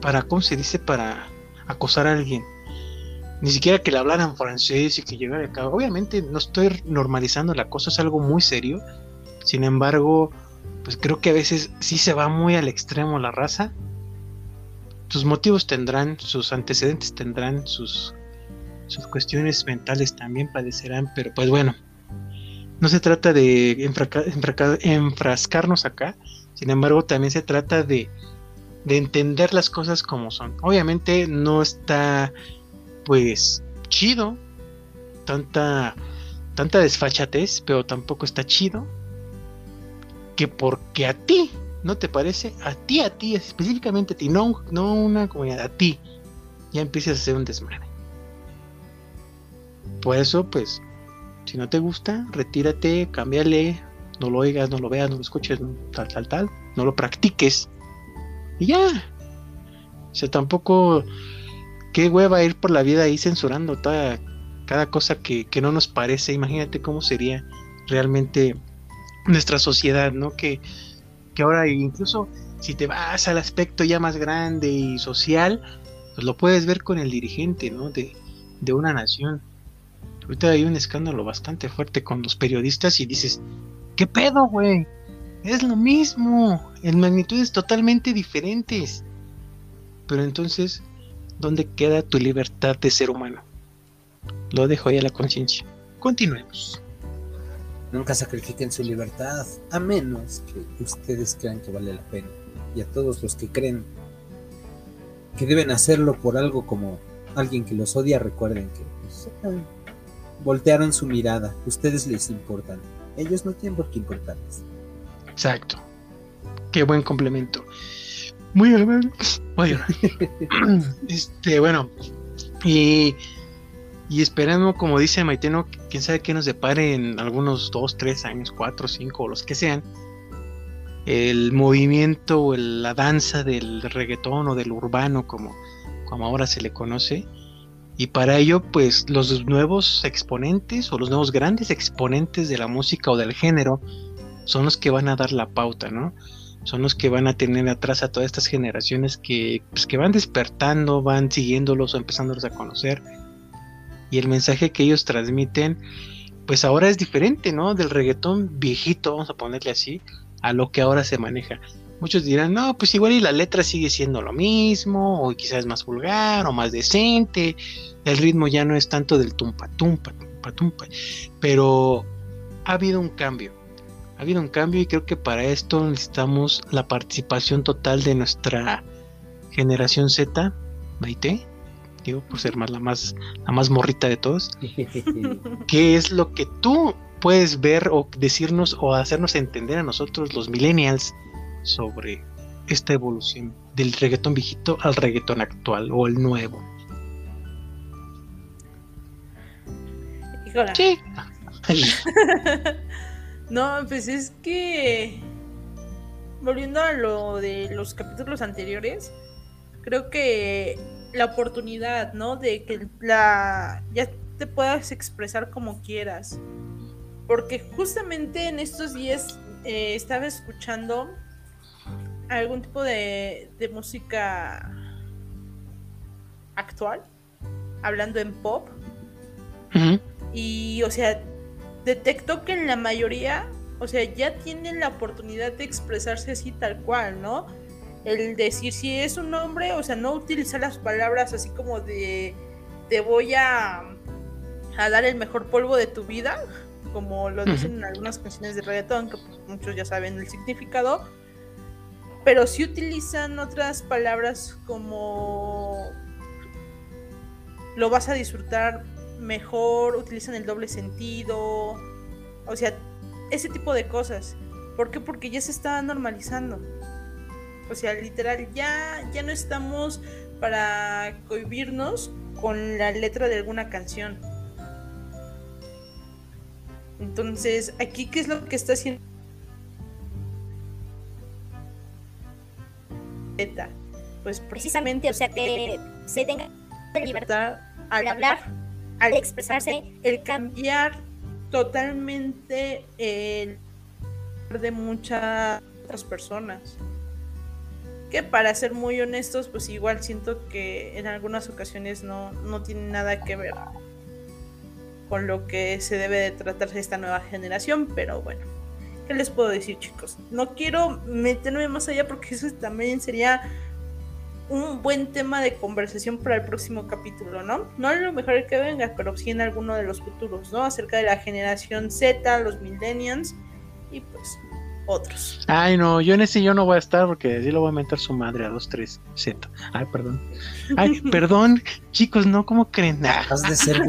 para, ¿cómo se dice? Para acosar a alguien. Ni siquiera que le hablaran francés y que llegara acá. Obviamente no estoy normalizando la cosa, es algo muy serio. Sin embargo, pues creo que a veces sí se va muy al extremo la raza. Sus motivos tendrán, sus antecedentes tendrán, sus, sus cuestiones mentales también padecerán, pero pues bueno, no se trata de enfrascarnos acá, sin embargo también se trata de, de entender las cosas como son. Obviamente no está pues chido tanta tanta desfachatez, pero tampoco está chido que porque a ti no te parece, a ti, a ti, específicamente a ti, no, no una comunidad, a ti, ya empiezas a hacer un desmadre. Por eso, pues, si no te gusta, retírate, cámbiale, no lo oigas, no lo veas, no lo escuches, tal, tal, tal, no lo practiques. Y ya. O sea, tampoco, qué hueva ir por la vida ahí censurando toda, cada cosa que, que no nos parece. Imagínate cómo sería realmente nuestra sociedad, ¿no? Que, que ahora incluso Si te vas al aspecto ya más grande y social, pues lo puedes ver con el dirigente, ¿no? De, de una nación. Ahorita hay un escándalo bastante fuerte con los periodistas y dices, ¿qué pedo, güey? Es lo mismo, en magnitudes totalmente diferentes. Pero entonces, ¿dónde queda tu libertad de ser humano? Lo dejo ahí a la conciencia. Continuemos. Nunca sacrifiquen su libertad, a menos que ustedes crean que vale la pena. Y a todos los que creen que deben hacerlo por algo como alguien que los odia, recuerden que pues, voltearon su mirada. Ustedes les importan. Ellos no tienen por qué importarles. Exacto. Qué buen complemento. Muy bien. A llorar. este, bueno. Y, y esperando, como dice Maiteno, quién sabe qué nos depare en algunos dos, tres años, cuatro, cinco, o los que sean. El movimiento o la danza del reggaetón o del urbano, como, como ahora se le conoce. Y para ello, pues los nuevos exponentes o los nuevos grandes exponentes de la música o del género son los que van a dar la pauta, ¿no? Son los que van a tener atrás a todas estas generaciones que, pues, que van despertando, van siguiéndolos o empezándolos a conocer. Y el mensaje que ellos transmiten, pues ahora es diferente, ¿no? Del reggaetón viejito, vamos a ponerle así, a lo que ahora se maneja. Muchos dirán, no, pues igual y la letra sigue siendo lo mismo, o quizás es más vulgar, o más decente. El ritmo ya no es tanto del tumpa, tumpa, tumpa, tumpa. Pero ha habido un cambio. Ha habido un cambio y creo que para esto necesitamos la participación total de nuestra generación Z, Maite, digo por ser más la más la más morrita de todos, qué es lo que tú puedes ver o decirnos o hacernos entender a nosotros los millennials sobre esta evolución del reggaetón viejito al reggaetón actual o el nuevo. Híjola. Sí. No, pues es que volviendo a lo de los capítulos anteriores, creo que la oportunidad, ¿no? De que la ya te puedas expresar como quieras. Porque justamente en estos días eh, estaba escuchando algún tipo de, de música actual, hablando en pop, y, o sea, detecto que en la mayoría, o sea, ya tienen la oportunidad de expresarse así tal cual, ¿no? El decir si es un hombre, o sea, no utilizar las palabras así como de te voy a, a dar el mejor polvo de tu vida, como lo dicen en algunas canciones de reggaetón, que pues, muchos ya saben el significado, pero sí utilizan otras palabras como lo vas a disfrutar mejor, utilizan el doble sentido, o sea, ese tipo de cosas. ¿Por qué? Porque ya se está normalizando. O sea, literal, ya, ya no estamos para cohibirnos con la letra de alguna canción. Entonces, aquí, ¿qué es lo que está haciendo? Pues precisamente, o sea, que se tenga libertad al hablar, al expresarse, el cambiar totalmente el de muchas otras personas. Que para ser muy honestos, pues igual siento que en algunas ocasiones no, no tiene nada que ver con lo que se debe de tratarse esta nueva generación, pero bueno, ¿qué les puedo decir chicos? No quiero meterme más allá porque eso también sería un buen tema de conversación para el próximo capítulo, ¿no? No a lo mejor que venga, pero sí en alguno de los futuros, ¿no? Acerca de la generación Z, los millennials y pues otros. Ay, no, yo en ese yo no voy a estar porque así lo voy a meter su madre a 2, 3, Z. Ay, perdón. Ay, perdón, chicos, no, ¿cómo creen? Has de ser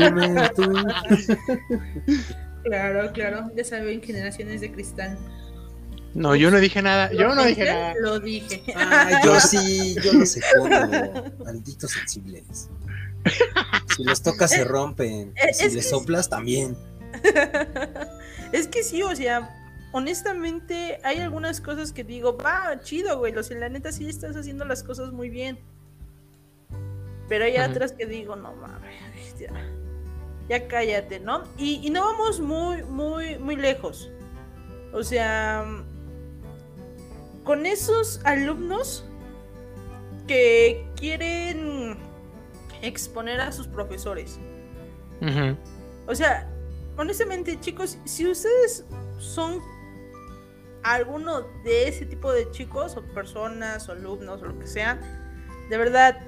tú. Claro, claro, ya saben, generaciones de cristal. no, yo no dije nada, yo no dije nada. Lo dije. Ay, yo sí, yo los escondo. Malditos sensibles. Si los tocas se rompen. Eh, Y si es les soplas también. es que sí, o sea, honestamente hay algunas cosas que digo, va, chido, güey, o sea, la neta sí estás haciendo las cosas muy bien. Pero hay otras que digo, no mames, ya, ya cállate, ¿no? Y, y no vamos muy, muy, muy lejos. O sea, con esos alumnos que quieren exponer a sus profesores. O sea, honestamente, chicos, si ustedes son alguno de ese tipo de chicos o personas o alumnos o lo que sea, de verdad,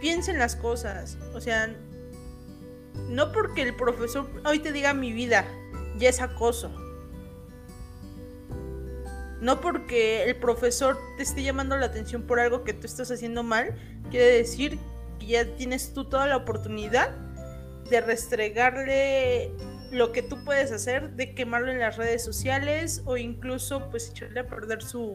piensen las cosas. O sea, no porque el profesor hoy te diga mi vida, ya es acoso. No porque el profesor te esté llamando la atención por algo que tú estás haciendo mal, quiere decir que ya tienes tú toda la oportunidad de restregarle lo que tú puedes hacer, de quemarlo en las redes sociales o incluso pues echarle a perder su,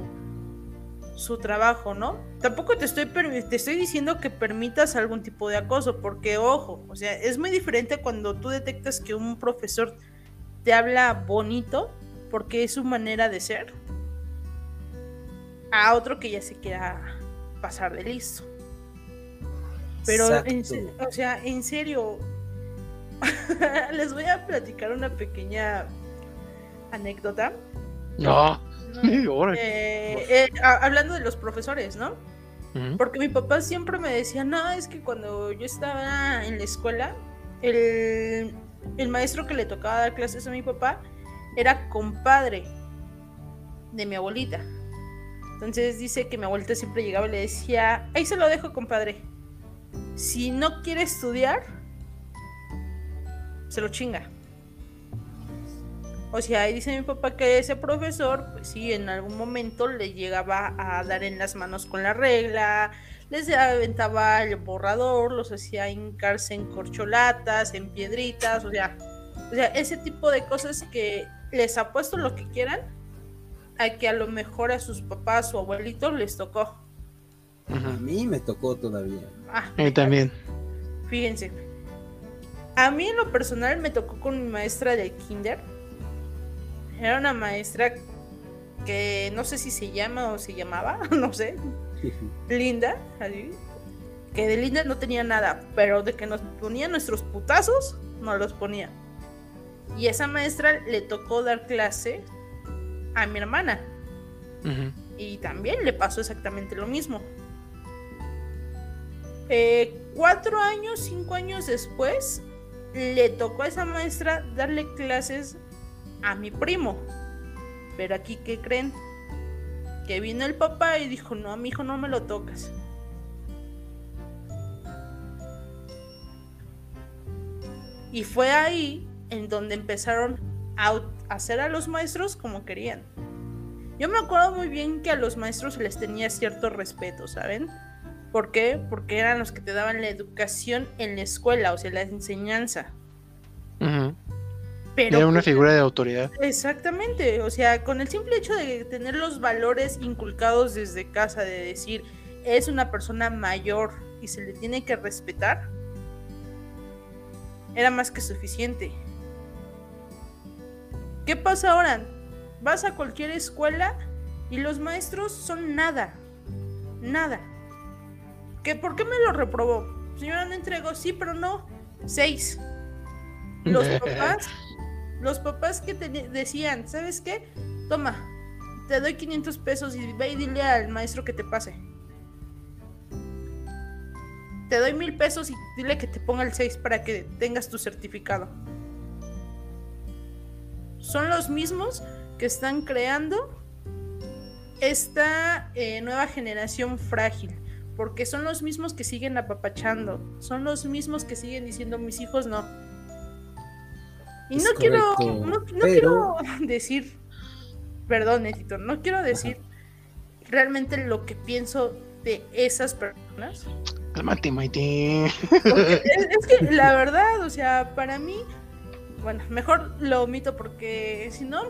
su trabajo, ¿no? Tampoco te estoy, te estoy diciendo que permitas algún tipo de acoso, porque ojo, o sea, es muy diferente cuando tú detectas que un profesor te habla bonito, porque es su manera de ser, a otro que ya se quiera pasar de listo. Pero, en o sea, en serio, les voy a platicar una pequeña anécdota. No. Eh, eh, hablando de los profesores, ¿no? Porque mi papá siempre me decía, no, es que cuando yo estaba en la escuela, el, el maestro que le tocaba dar clases a mi papá era compadre de mi abuelita. Entonces dice que mi abuelita siempre llegaba y le decía, ahí se lo dejo, compadre. Si no quiere estudiar, se lo chinga. O sea, ahí dice mi papá que ese profesor, pues sí, en algún momento le llegaba a dar en las manos con la regla, les aventaba el borrador, los hacía hincarse en corcholatas, en piedritas, o sea, o sea, ese tipo de cosas que les apuesto lo que quieran a que a lo mejor a sus papás o abuelitos les tocó. A mí me tocó todavía. Ah, A mí también. Fíjense. A mí en lo personal me tocó con mi maestra del kinder. Era una maestra que no sé si se llama o se llamaba, no sé, linda, así, que de linda no tenía nada, pero de que nos ponía nuestros putazos, nos los ponía. Y esa maestra le tocó dar clase a mi hermana. Y también le pasó exactamente lo mismo. Eh, cuatro años, cinco años después, le tocó a esa maestra darle clases a mi primo. Pero aquí, ¿qué creen? Que vino el papá y dijo, no, a mi hijo no me lo tocas. Y fue ahí en donde empezaron a hacer a los maestros como querían. Yo me acuerdo muy bien que a los maestros les tenía cierto respeto, ¿saben? ¿Por qué? Porque eran los que te daban la educación en la escuela, o sea, la enseñanza. Ujú. Pero Era una pues, figura de autoridad. Exactamente, o sea, con el simple hecho de tener los valores inculcados desde casa, de decir, es una persona mayor y se le tiene que respetar, era más que suficiente. ¿Qué pasa ahora? Vas a cualquier escuela y los maestros son nada, nada. ¿Qué, ¿Por qué me lo reprobó? Señora, no entregó, sí, pero no, seis. Los papás, los papás que te decían, ¿sabes qué? Toma, te doy 500 pesos y ve y dile al maestro que te pase. Te doy mil pesos y dile que te ponga el 6 para que tengas tu certificado. Son los mismos que están creando esta eh, nueva generación frágil. Porque son los mismos que siguen apapachando. Son los mismos que siguen diciendo mis hijos no. Y no quiero, no, no pero- quiero decir, perdón, Necito, no quiero decir realmente lo que pienso de esas personas. Cálmate, Maite. Es, es que la verdad, o sea, para mí, bueno, mejor lo omito porque si no,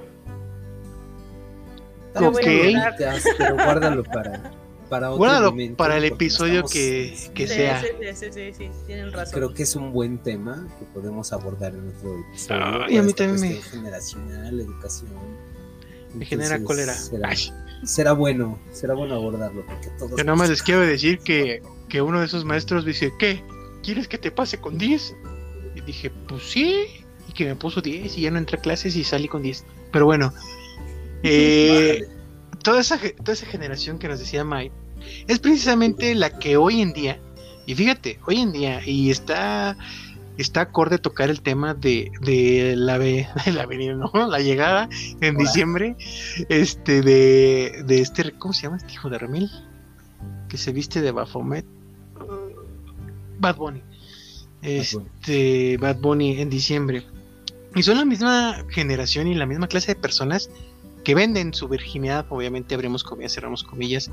Ok. pero guárdalo para, para otro momento, para el episodio estamos- que, que sí, sea. sí, sí, sí, sí, tienen razón. Creo que es un buen tema que podemos abordar en otro episodio. Ay, por a mí también me- cuestión generacional, educación. Me genera cólera. Será, bueno, será bueno abordarlo porque todos. que nada más les quiero decir que, que uno de esos maestros dice, ¿qué? ¿Quieres que te pase con 10? Y dije, pues sí. Y que me puso 10 y ya no entré a clases y salí con 10. Pero bueno. Eh, toda esa, toda esa generación que nos decía Mike es precisamente la que hoy en día, y fíjate, hoy en día, y está, está acorde tocar el tema de, de la, de la venida, ¿no? La llegada en diciembre, este, de, de este, ¿cómo se llama este hijo de Ramil? Que se viste de Baphomet. Bad Bunny. Este, Bad Bunny en diciembre. Y son la misma generación y la misma clase de personas que venden su virginidad, obviamente abrimos comillas, cerramos comillas,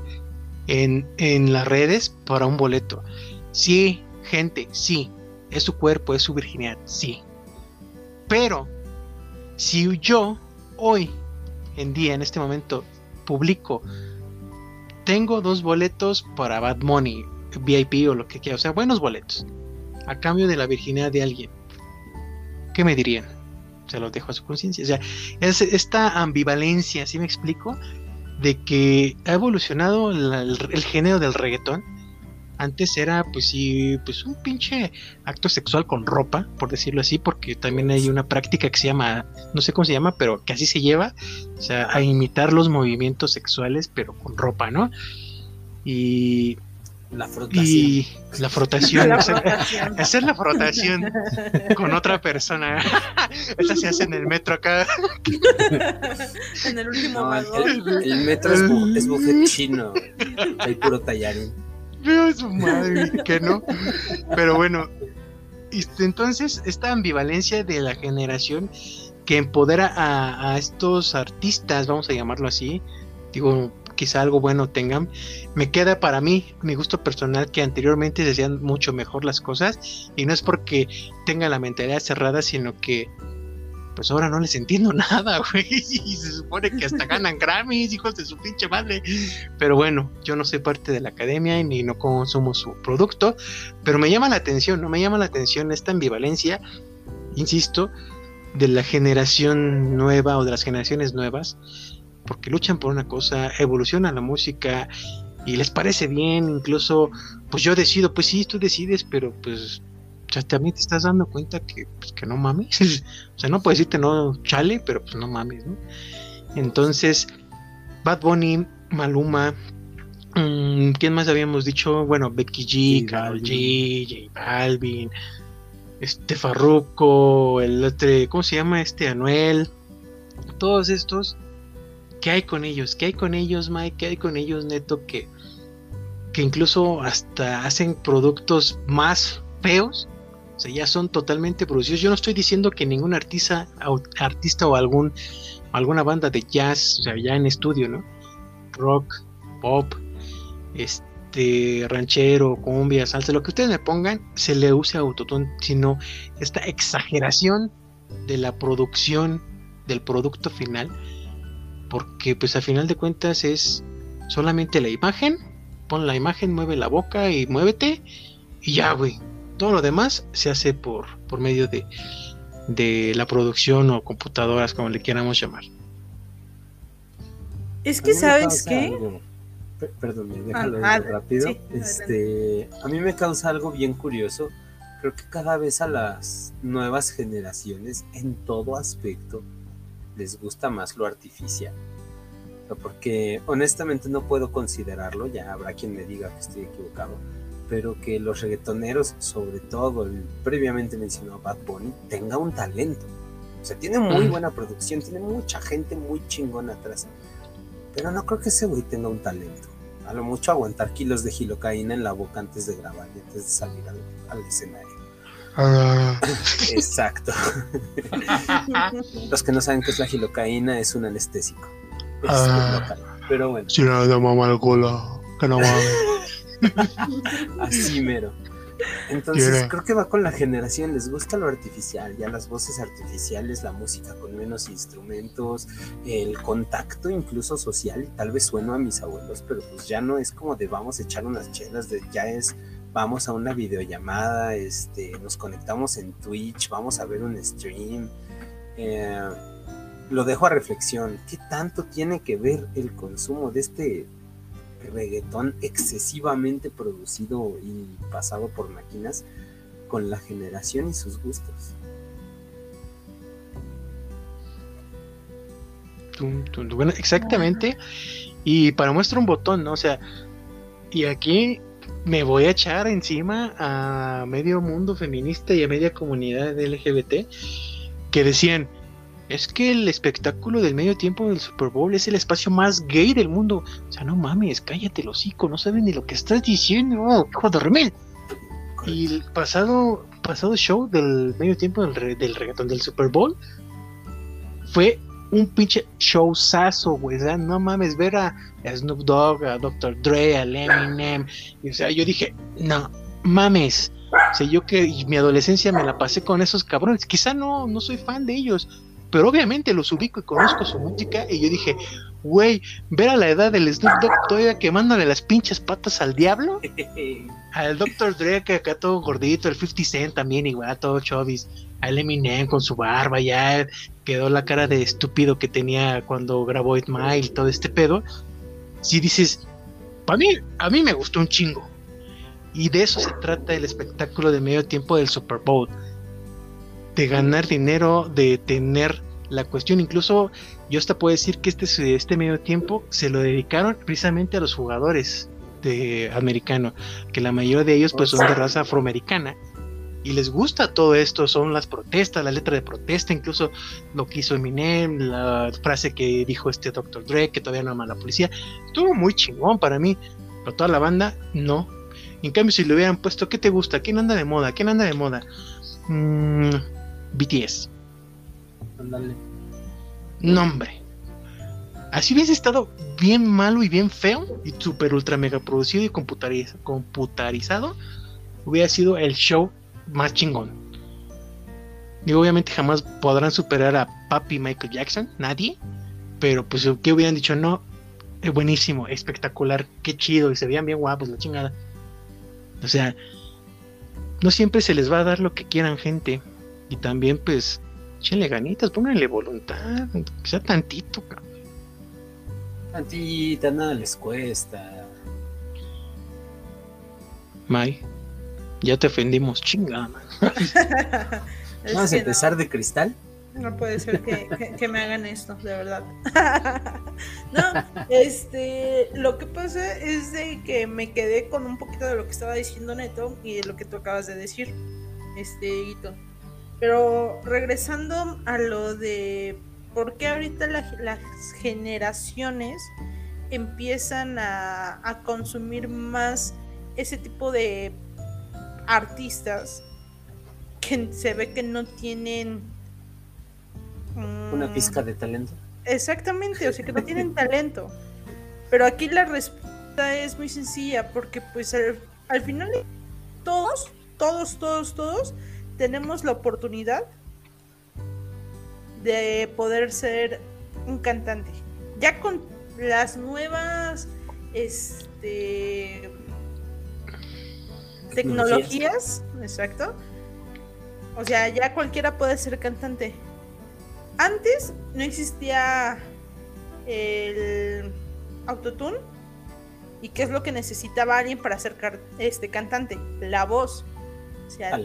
en, en las redes para un boleto. Sí, gente, sí, es su cuerpo, es su virginidad, sí. Pero, si yo hoy en día, en este momento, publico, tengo dos boletos para Bad Money, VIP o lo que quiera, o sea, buenos boletos, a cambio de la virginidad de alguien, ¿qué me dirían? Se los dejo a su conciencia. O sea, es esta ambivalencia, ¿sí me explico? De que ha evolucionado el, el género del reggaetón. Antes era, pues sí, pues un pinche acto sexual con ropa, por decirlo así, porque también hay una práctica que se llama, no sé cómo se llama, pero que así se lleva, o sea, a imitar los movimientos sexuales, pero con ropa, ¿no? Y, La frotación. y la frotación, La hacer, frotación. hacer la frotación con otra persona. Esa se hace en el metro acá. en el último No, el, vagón. el metro es, bu- es buffet chino. Hay puro tallarín. Veo su madre, que no. Pero bueno, este, entonces esta ambivalencia de la generación que empodera a, a estos artistas, vamos a llamarlo así, digo, quizá algo bueno tengan, me queda para mí, mi gusto personal, que anteriormente se hacían mucho mejor las cosas, y no es porque tenga la mentalidad cerrada, sino que pues ahora no les entiendo nada, güey, y se supone que hasta ganan Grammys, hijos de su pinche madre, pero bueno, yo no soy parte de la academia y ni no consumo su producto, pero me llama la atención, ¿no? Me llama la atención esta ambivalencia, insisto, de la generación nueva o de las generaciones nuevas, porque luchan por una cosa, evoluciona la música y les parece bien, incluso, pues yo decido, pues sí, tú decides, pero pues o sea, también te estás dando cuenta que, pues, que no mames, o sea, no puedes decirte no chale, pero pues no mames, ¿no? Entonces, Bad Bunny, Maluma, mm, ¿quién más habíamos dicho? Bueno, Becky G, Balvin. G, J Balvin, este Farruko, el otro, ¿cómo se llama? Este Anuel, todos estos, ¿qué hay con ellos? ¿Qué hay con ellos, Mike? ¿Qué hay con ellos, Neto? Que, que incluso hasta hacen productos más feos, o sea, ya son totalmente producidos. Yo no estoy diciendo que ningún artista, artista o algún, alguna banda de jazz, o sea, ya en estudio, ¿no? Rock, pop, este, ranchero, cumbia, salsa, lo que ustedes me pongan, se le use autotune, sino esta exageración de la producción del producto final, porque pues a final de cuentas es solamente la imagen, pon la imagen, mueve la boca y muévete, y ya, güey. Todo lo demás se hace por, por medio de, de la producción o computadoras, como le queramos llamar. Es que, ¿sabes qué? algo- Perdón, déjalo Ah, ah, rápido. sí, este, a mí me causa algo bien curioso. Creo que cada vez a las nuevas generaciones, en todo aspecto, les gusta más lo artificial. O sea, porque honestamente no puedo considerarlo, ya habrá quien me diga que estoy equivocado, pero que los reggaetoneros, sobre todo el previamente mencionado Bad Bunny, tenga un talento. O sea, tiene muy buena producción, tiene mucha gente muy chingona atrás. Pero no creo que ese güey tenga un talento. A lo mucho aguantar kilos de gilocaína en la boca antes de grabar y antes de salir al, al escenario. Exacto. Los que no saben qué es la gilocaína es un anestésico. Es Ah. local. Pero bueno, Si no, no mamá el cola, que no mames. así mero. Entonces Quiere. creo que va con la generación, les gusta lo artificial, ya las voces artificiales, la música con menos instrumentos, el contacto incluso social, y tal vez sueno a mis abuelos, pero pues ya no es como de vamos a echar unas chelas, de, ya es vamos a una videollamada, este, nos conectamos en Twitch, vamos a ver un stream. Eh, lo dejo a reflexión, ¿qué tanto tiene que ver el consumo de este reggaetón excesivamente producido y pasado por máquinas con la generación y sus gustos. Bueno, exactamente. Y para muestra un botón, ¿no? O sea, y aquí me voy a echar encima a medio mundo feminista y a media comunidad LGBT que decían, es que el espectáculo del medio tiempo del Super Bowl es el espacio más gay del mundo. O sea, no mames, cállate el hocico, no sabes ni lo que estás diciendo, hijo de. Y el pasado, pasado show del medio tiempo del, re- del reggaetón del Super Bowl fue un pinche showzazo, güey. O sea, no mames, ver a, Snoop Dogg, a Dr. Dre, a Eminem. Y, o sea, yo dije, no mames. O sea, yo que mi adolescencia me la pasé con esos cabrones. Quizá no, no soy fan de ellos, pero obviamente los ubico y conozco su música. Y yo dije, güey, ver a la edad del Snoop Dogg todavía quemándole las pinches patas al diablo. Al Dr. Dre, que acá todo gordito, el 50 Cent también igual, todo chovis. Al Eminem con su barba, ya quedó la cara de estúpido que tenía cuando grabó It Mile, todo este pedo. Si dices, para mí, a mí me gustó un chingo. Y de eso se trata el espectáculo de medio tiempo del Super Bowl. De ganar dinero, de tener la cuestión. Incluso yo hasta puedo decir que este, este medio tiempo se lo dedicaron precisamente a los jugadores de americano, que la mayoría de ellos pues son de raza afroamericana y les gusta todo esto, son las protestas, la letra de protesta, incluso lo que hizo Eminem, la frase que dijo este Dr. Dre, que todavía no ama a la policía, estuvo muy chingón para mí, pero toda la banda no. En cambio, si le hubieran puesto, ¿qué te gusta? ¿Quién anda de moda? ¿Quién anda de moda? Mm, BTS. Ándale. Nombre. Así hubiese estado bien malo y bien feo y super ultra mega producido y computariz- computarizado, hubiera sido el show más chingón. Y obviamente jamás podrán superar a Papi Michael Jackson, nadie. Pero pues que hubieran dicho, no, es buenísimo, espectacular, qué chido, y se veían bien guapos, la chingada. O sea, no siempre se les va a dar lo que quieran gente. Y también pues, échenle ganitas, pónganle voluntad, sea tantito, cabrón. Tantita, nada les cuesta. May, ya te ofendimos. Es Vamos a empezar de cristal. No, no puede ser que, que- que me hagan esto, de verdad. no, este, lo que pasa es de que me quedé con un poquito de lo que estaba diciendo Neto y de lo que tú acabas de decir, este, Hito. Pero regresando a lo de por qué ahorita la- las generaciones empiezan a, a consumir más ese tipo de artistas que se ve que no tienen Una mm, pizca de talento. Exactamente, o sea que no tienen talento. Pero aquí la respuesta es muy sencilla, porque pues al, al final todos, todos, todos, todos tenemos la oportunidad de poder ser un cantante. Ya con las nuevas este tecnologías, exacto. O sea, ya cualquiera puede ser cantante. Antes no existía el autotune. ¿Y qué es lo que necesitaba alguien para ser este cantante? La voz. O sea,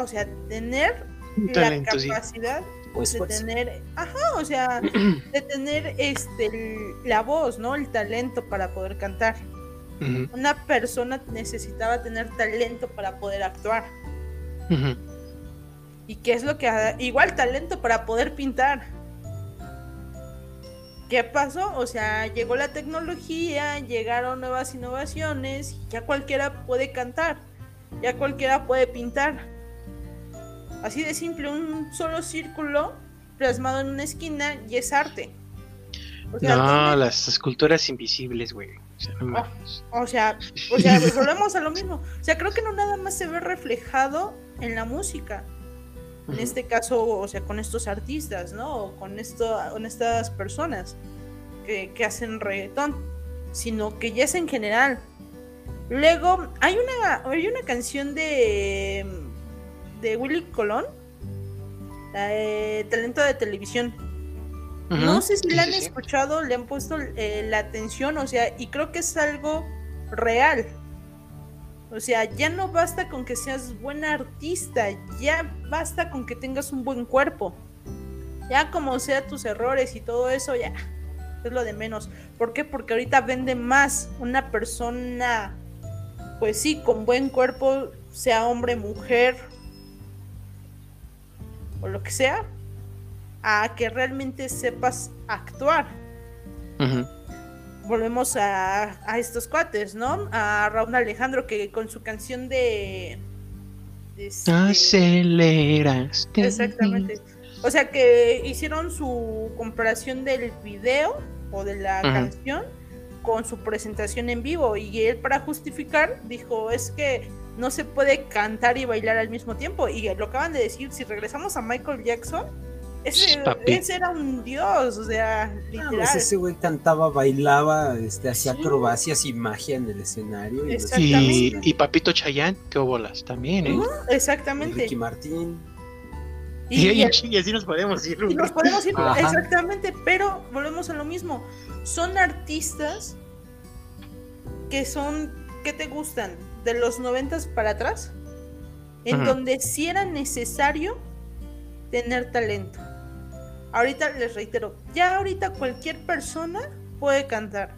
o sea tener la talento, sí. capacidad O de esfuerzo. tener, ajá, o sea, de tener este el- la voz, ¿no? El talento para poder cantar. Una persona necesitaba tener talento para poder actuar. ¿Y qué es lo que igual talento para poder pintar? ¿Qué pasó? O sea, llegó la tecnología, llegaron nuevas innovaciones, ya cualquiera puede cantar, ya cualquiera puede pintar. Así de simple, un solo círculo plasmado en una esquina y es arte. O sea, No, ¿dónde- las esculturas invisibles, güey. O sea, o sea, o sea, volvemos a lo mismo. O sea, creo que no nada más se ve reflejado en la música. En este caso, o sea, con estos artistas, ¿no? O con, esto, con estas personas que, que hacen reggaetón, sino que ya es en general. Luego, hay una, hay una canción de, de Willy Colón, la de Talento de Televisión. No sé si la han escuchado, le han puesto eh, la atención, o sea, y creo que es algo real. O sea, ya no basta con que seas buena artista, ya basta con que tengas un buen cuerpo. Ya como sea tus errores y todo eso, ya. es lo de menos. ¿Por qué? Porque ahorita vende más una persona, pues sí, con buen cuerpo, sea hombre, mujer o lo que sea, a que realmente sepas actuar. Volvemos a, a estos cuates, ¿no? A Raúl Alejandro que con su canción de... de este- Aceleras. Exactamente. O sea que hicieron su comparación del video o de la canción con su presentación en vivo y él para justificar dijo es que no se puede cantar y bailar al mismo tiempo y lo acaban de decir si regresamos a Michael Jackson ese, Papi. ese era un dios o sea Ah, literal pues ese güey cantaba, bailaba, este, hacía Sí. acrobacias y magia en el escenario. y Y, Exactamente. y Papito Chayán, qué bolas también, ¿eh? Ujú, y exactamente Ricky Martín. Y, y, y- y así nos podemos ir. y nos podemos ir Ajá. exactamente pero volvemos a lo mismo son artistas que son ¿qué te gustan? de los noventas para atrás en Ajá. donde sí era necesario tener talento ahorita les reitero ya ahorita cualquier persona puede cantar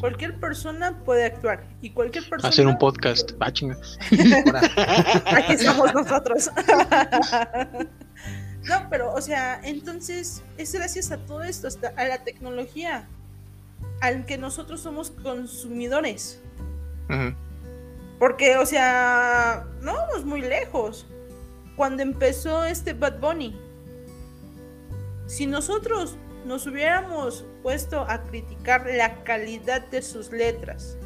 cualquier persona puede actuar y cualquier persona Hacer un podcast. Ah, Aquí estamos nosotros. no, pero, o sea, entonces es gracias a todo esto, hasta a la tecnología, al que nosotros somos consumidores. Porque, o sea, no vamos muy lejos. Cuando empezó este Bad Bunny, si nosotros nos hubiéramos puesto a criticar la calidad de sus letras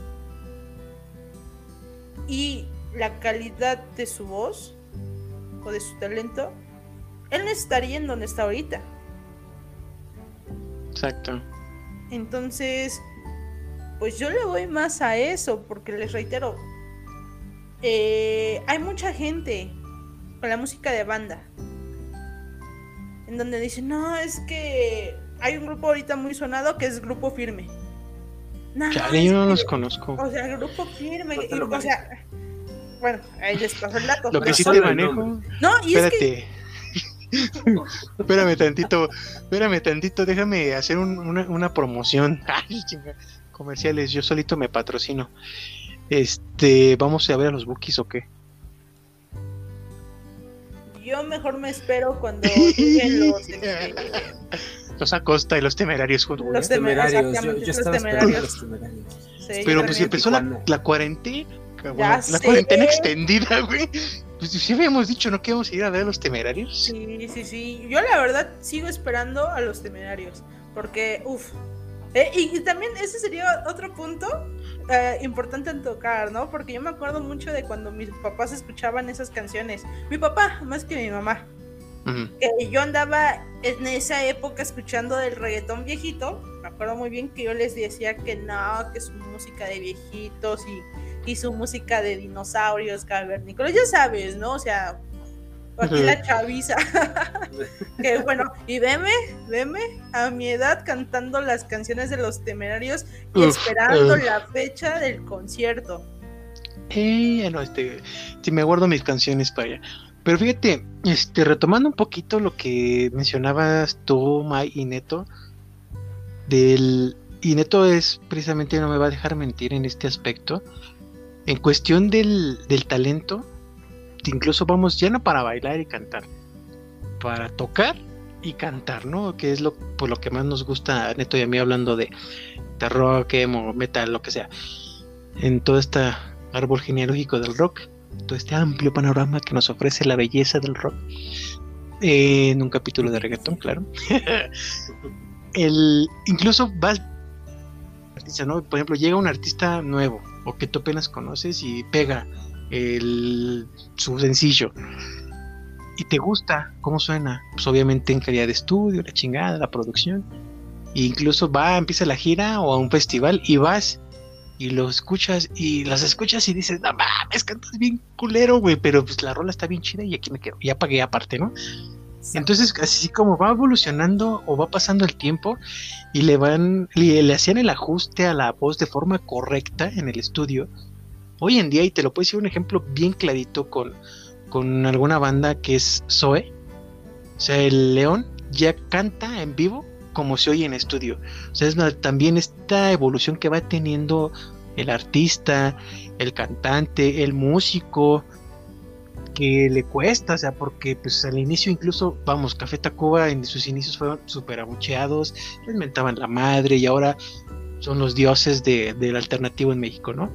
y la calidad de su voz o de su talento, él no estaría en donde está ahorita. Exacto. Entonces, pues yo le voy más a eso, porque les reitero, eh, hay mucha gente con la música de banda, en donde dicen, no, es que hay un grupo ahorita muy sonado que es Grupo Firme. No, Chale, yo no que- los conozco. O sea, Grupo Firme, No te y, o sea, bueno, ahí les paso el dato. Lo que sí te manejo. No, y es que Espérate. espérame tantito, espérame tantito, déjame hacer un- una, una promoción. Ay, comerciales, yo solito me patrocino. Este, vamos a ver a los bookies o qué. Yo mejor me espero cuando lleguen los... este, Los Acosta y los temerarios juntos. Los güey. temer- temerarios. Yo, exactamente, yo los estaba esperando temerarios. los temerarios. sí, yo Pero pues si empezó la, la cuarentena, bueno, la sé. cuarentena extendida, güey. Pues si habíamos dicho, ¿no? Que íbamos a ir a ver a los temerarios. Sí, sí, sí. Yo la verdad sigo esperando a los temerarios. Porque, uff. y, y también ese sería otro punto eh, importante en tocar, ¿no? Porque yo me acuerdo mucho de cuando mis papás escuchaban esas canciones. Mi papá, más que mi mamá. Que yo andaba en esa época escuchando del reggaetón viejito. Me acuerdo muy bien que yo les decía que no, que su música de viejitos y, y su música de dinosaurios cavernícolas, ya sabes, ¿no? O sea, aquí la chaviza. que bueno, y veme, veme a mi edad cantando las canciones de los temerarios y Uf, esperando uf. la fecha del concierto. Eh, no, este, si me guardo mis canciones para allá. Pero fíjate, este, retomando un poquito lo que mencionabas tú, Mai y Neto, del, y Neto es precisamente, no me va a dejar mentir en este aspecto, en cuestión del, del talento, incluso vamos ya no para bailar y cantar, para tocar y cantar, ¿no? Que es lo, por lo que más nos gusta Neto y a mí hablando de, de rock, emo, metal, lo que sea, en todo este árbol genealógico del rock, todo este amplio panorama que nos ofrece la belleza del rock, en un capítulo de reggaetón, claro. El, incluso vas artista, ¿no? Por ejemplo, llega un artista nuevo o que tú apenas conoces y pega el, su sencillo y te gusta cómo suena, pues obviamente en calidad de estudio, la chingada, la producción. E incluso va, empieza la gira o a un festival y vas y lo escuchas y las escuchas y dices, no mames, cantas bien culero, güey, pero pues la rola está bien chida y aquí me quedo. Ya pagué aparte, ¿no? Entonces, así como va evolucionando o va pasando el tiempo y le van, le, le hacían el ajuste a la voz de forma correcta en el estudio. Hoy en día, y te lo puedo decir un ejemplo bien clarito con, con alguna banda que es Zoe. O sea, el León ya canta en vivo como se oye en estudio. O sea, es también esta evolución que va teniendo el artista, el cantante, el músico, que le cuesta, o sea, porque pues al inicio incluso, vamos, Café Tacuba en sus inicios fueron súper abucheados, les mentaban la madre y ahora son los dioses de- del alternativo en México, ¿no?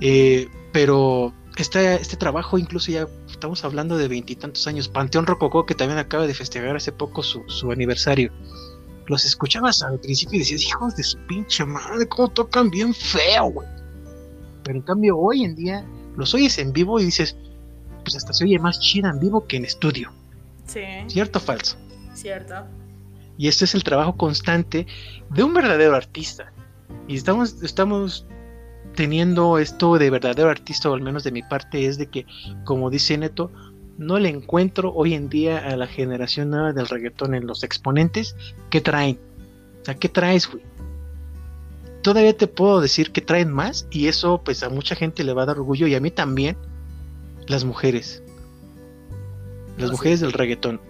Eh, pero este, este trabajo incluso ya estamos hablando de veintitantos años. Panteón Rococó, que también acaba de festejar hace poco su, su aniversario. Los escuchabas al principio y decías, hijos de su pinche madre, cómo tocan bien feo, güey. Pero en cambio hoy en día los oyes en vivo y dices, pues hasta se oye más chida en vivo que en estudio. Sí, ¿Cierto o falso? cierto. Y este es el trabajo constante de un verdadero artista. Y estamos, estamos teniendo esto de verdadero artista, o al menos de mi parte, es de que, como dice Neto, no le encuentro hoy en día a la generación nueva del reggaetón en los exponentes que traen. O sea, ¿qué traes, güey? Todavía te puedo decir que traen más y eso pues a mucha gente le va a dar orgullo y a mí también las mujeres. Las No, sí. mujeres del reggaetón.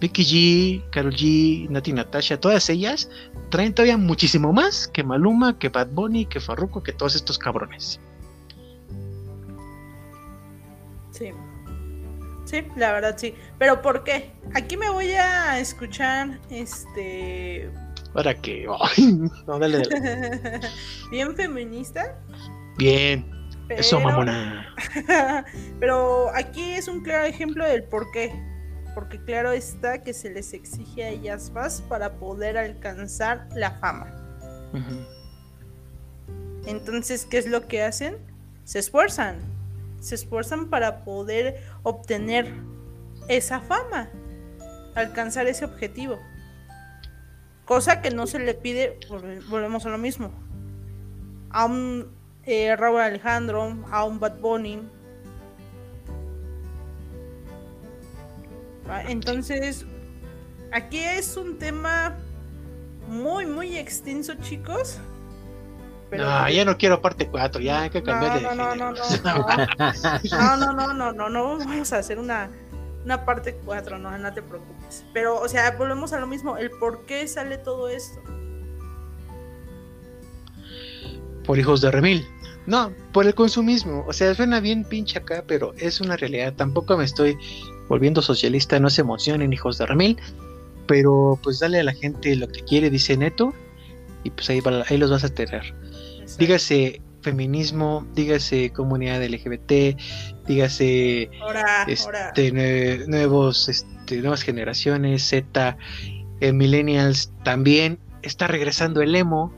Becky G, Carol G, Nati Natasha, todas ellas traen todavía muchísimo más que Maluma, que Bad Bunny, que Farruko, que todos estos cabrones. Sí. Sí, la verdad sí. Pero ¿por qué? Aquí me voy a escuchar este Para ay, no, dale, dale. bien feminista. Bien, eso mamona. Pero aquí es un claro ejemplo del por qué. Porque claro está que se les exige a ellas más para poder alcanzar la fama. Entonces, ¿qué es lo que hacen? Se esfuerzan. Se esfuerzan para poder obtener esa fama. Alcanzar ese objetivo. Cosa que no se le pide, volve- volvemos a lo mismo. A un eh, Raúl Alejandro, a un Bad Bunny. Entonces, aquí es un tema muy, muy extenso, chicos. Pero- No, ya no quiero parte 4, ya hay que cambiarle no, de no, no, género. no, no, no, no, no, no, no, vamos a hacer una, una parte 4, no, no te preocupes. Pero, o sea, volvemos a lo mismo, el por qué sale todo esto. Por hijos de Remil. No, por el consumismo. O sea, suena bien pinche acá, pero es una realidad. Tampoco me estoy volviendo socialista, no se emocionen, hijos de Remil. Pero pues dale a la gente lo que quiere, dice Neto. Y pues ahí, va- ahí los vas a tener. Dígase feminismo, dígase comunidad LGBT, dígase ahora. este, nue- nuevos, este, nuevas generaciones, Z, eh, millennials, también está regresando el emo,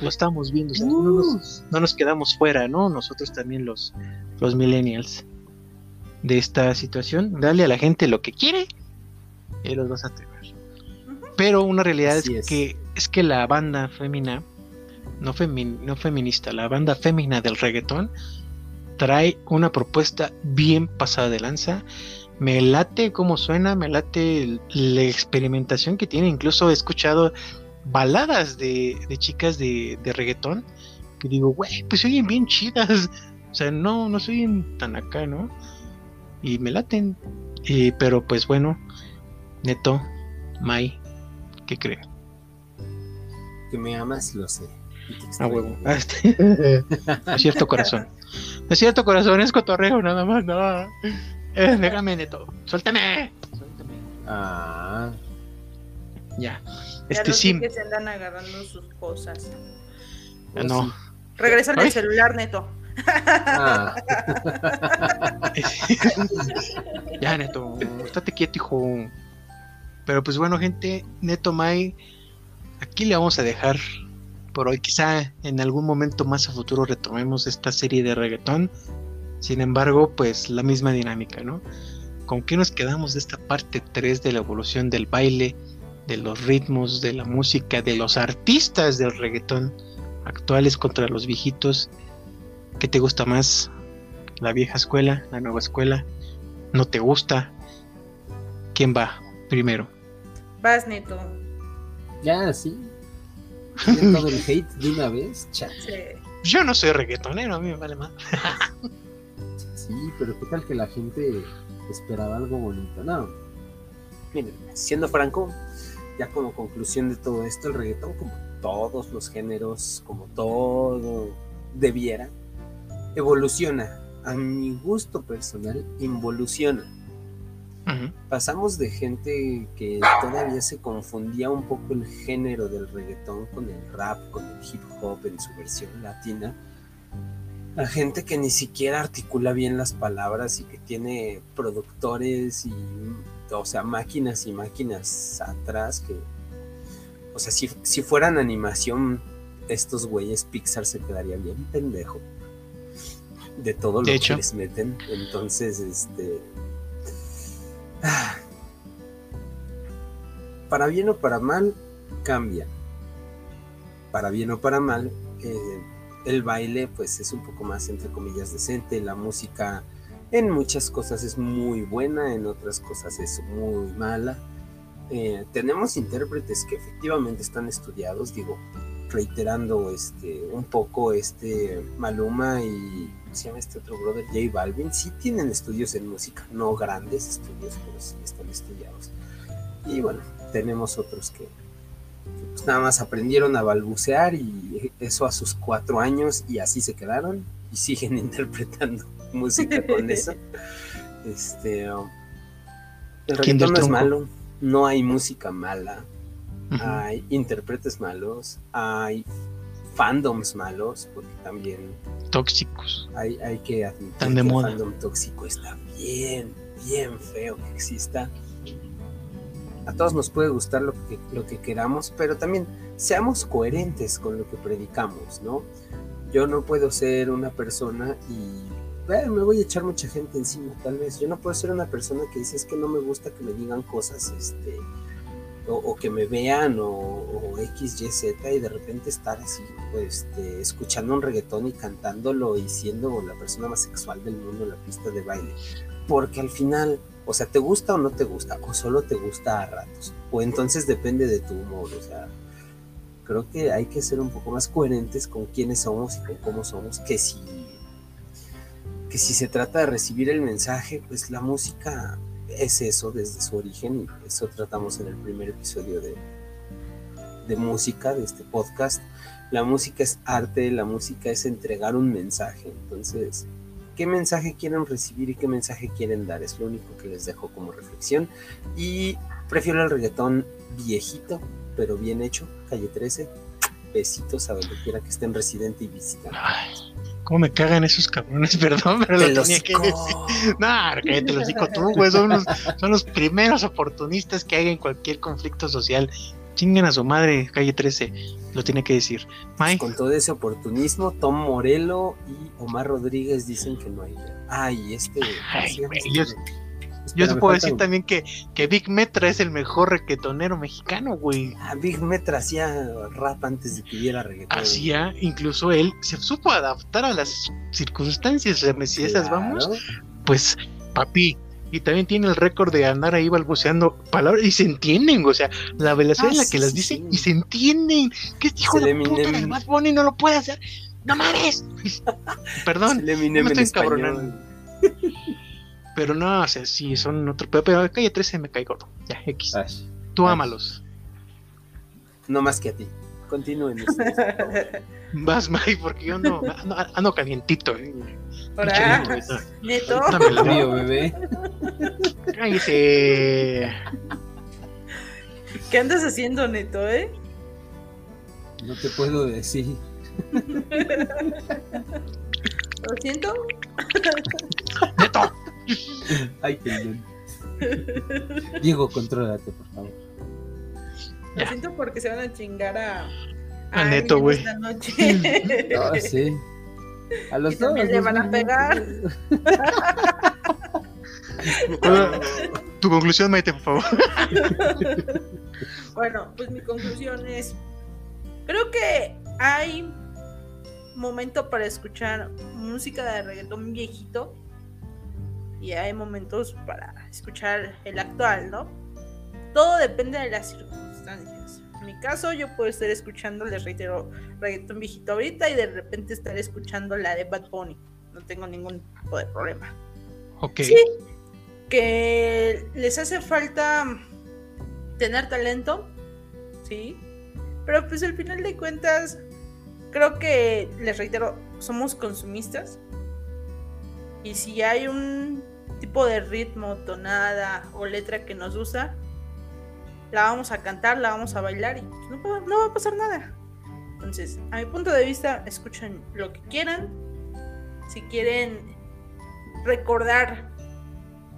lo estamos viendo, o sea, no, nos, no nos quedamos fuera, ¿no? Nosotros también los, los millennials de esta situación, dale a la gente lo que quiere y los vas a tener. Pero una realidad es, que es que la banda femina, no, femi- no feminista, la banda femina del reggaetón trae una propuesta bien pasada de lanza. Me late cómo suena, me late la experimentación que tiene. Incluso he escuchado baladas de, de chicas de, de reggaetón que digo, güey, pues se oyen bien chidas. O sea, no, no se oyen tan acá, ¿no? Y me laten. Y, pero pues bueno, Neto, Mai, ¿qué creen? Que me amas, lo sé. A huevo. Ah, este- es cierto, corazón. No es cierto, corazón, es cotorreo nada más, no. Eh, déjame, Neto. Suéltame. Suéltame. Ah, Ya. Ya Este vi sim. que se andan agarrando sus cosas. Ah, no. El celular, neto. Ah, ya, Neto. Estate quieto, hijo. Pero pues bueno, gente, Neto Mai, aquí le vamos a dejar por hoy. Quizá en algún momento más a futuro retomemos esta serie de reggaetón. Sin embargo, pues la misma dinámica, ¿no? ¿Con qué nos quedamos de esta parte 3 de la evolución del baile, de los ritmos, de la música, de los artistas del reggaetón actuales contra los viejitos? ¿Qué te gusta más? ¿La vieja escuela? ¿La nueva escuela? ¿No te gusta? ¿Quién va primero? Vas, neto. ya, sí. Todo el hate de una vez, chat. Sí. Yo no soy reggaetonero, a mí me vale más. Sí, pero qué tal que la gente esperaba algo bonito. No. Miren, siendo franco, ya como conclusión de todo esto, el reggaetón, como todos los géneros, como todo debiera, evoluciona. A mi gusto personal, involuciona. Pasamos de gente que todavía se confundía un poco el género del reggaetón con el rap, con el hip hop en su versión latina, a gente que ni siquiera articula bien las palabras y que tiene productores y, o sea, máquinas y máquinas atrás que, o sea, si, si fueran animación, estos güeyes Pixar se quedaría bien pendejo de todo lo De que les meten. Entonces, este... Para bien o para mal, cambia. Para bien o para mal, eh, el baile pues es un poco más entre comillas decente, la música en muchas cosas es muy buena, en otras cosas es muy mala. Eh, tenemos intérpretes que efectivamente están estudiados, digo, reiterando este un poco este Maluma y ¿cómo se llama este otro brother J Balvin, sí tienen estudios en música, no grandes estudios, pero sí están estudiados. Y bueno, tenemos otros que, que, pues nada más aprendieron a balbucear y eso a sus cuatro años y así se quedaron y siguen interpretando música con eso. Este, el ¿Quién del reggaetón no es malo, no hay música mala, hay intérpretes malos, hay fandoms malos, porque también Tóxicos. hay, hay que admitir Tan de que moda. el fandom tóxico está bien, bien feo que exista. A todos nos puede gustar lo que, lo que queramos, pero también seamos coherentes con lo que predicamos, ¿no? Yo no puedo ser una persona y eh, me voy a echar mucha gente encima, tal vez. Yo no puedo ser una persona que dice es que no me gusta que me digan cosas, este, o, que me vean, o, o X, Y, Z, y de repente estar así, pues, este, escuchando un reggaetón y cantándolo y siendo la persona más sexual del mundo en la pista de baile. Porque al final, o sea, te gusta o no te gusta, o solo te gusta a ratos, o entonces depende de tu humor, o sea, creo que hay que ser un poco más coherentes con quiénes somos y con cómo somos, que si, que si se trata de recibir el mensaje, pues la música es eso desde su origen y eso tratamos en el primer episodio de, de música de este podcast. La música es arte, la música es entregar un mensaje, entonces, ¿qué mensaje quieren recibir y qué mensaje quieren dar? Es lo único que les dejo como reflexión y prefiero el reggaetón viejito, pero bien hecho, calle 13. Besitos a donde quiera que estén residente y visitante. ¿Cómo me cagan esos cabrones? Perdón, pero lo los tenía que decir. No, que te lo digo tú, güey. Son los, son los primeros oportunistas que hay en cualquier conflicto social. Chinguen a su madre, calle 13. Lo tiene que decir. May, Con todo ese oportunismo, Tom Morello y Omar Rodríguez dicen que no hay. Ay, este. ¿cómo Ay, yo- güey? Yo te puedo decir también que, que Big Metra es el mejor requetonero mexicano, güey. Ah, Big Metra hacía rap antes de que hubiera reggaetón. Hacía, incluso él se supo adaptar a las circunstancias. Si esas vamos, pues, papi. Y también tiene el récord de andar ahí balbuceando palabras y se entienden, o sea, la velocidad Ah, en la sí, que las dice sí. y se entienden. ¿Qué este hijo de puta del Bad Bunny no lo puede hacer? ¡No mames! Perdón, me estoy encabronando. Pero no, o sea, sí, son otro. Pero, pero calle 13 me cae gordo. Ya, X. Ay, Tú ay. ámalos. no más que a ti. Continúen ustedes, por favor. Vas, May, porque yo no. Ando, ando calientito. eh. Ahora, Pinche neto. ahorita me la- Frío, bebé. Cállese. ¿Qué andas haciendo, neto, eh? No te puedo decir. Lo siento. Neto. Ay, perdón. Diego, contrólate, por favor. Lo siento porque se van a chingar a. Neto, güey. Esta noche. Ah, sí. A los Y dos le van a pegar. Tu conclusión, Maite, por favor. Bueno, pues mi conclusión es, creo que hay momento para escuchar música de reggaetón viejito y hay momentos para escuchar el actual, ¿no? Todo depende de las circunstancias. En mi caso, yo puedo estar escuchando, les reitero, reggaetón viejito ahorita y de repente estar escuchando la de Bad Bunny. No tengo ningún tipo de problema. Ok. Sí, que les hace falta tener talento, sí. Pero pues al final de cuentas, creo que, les reitero, somos consumistas. Y si hay un tipo de ritmo, tonada o letra que nos gusta, la vamos a cantar, la vamos a bailar y pues, no, no va a pasar nada. Entonces, a mi punto de vista, escuchen lo que quieran. Si quieren recordar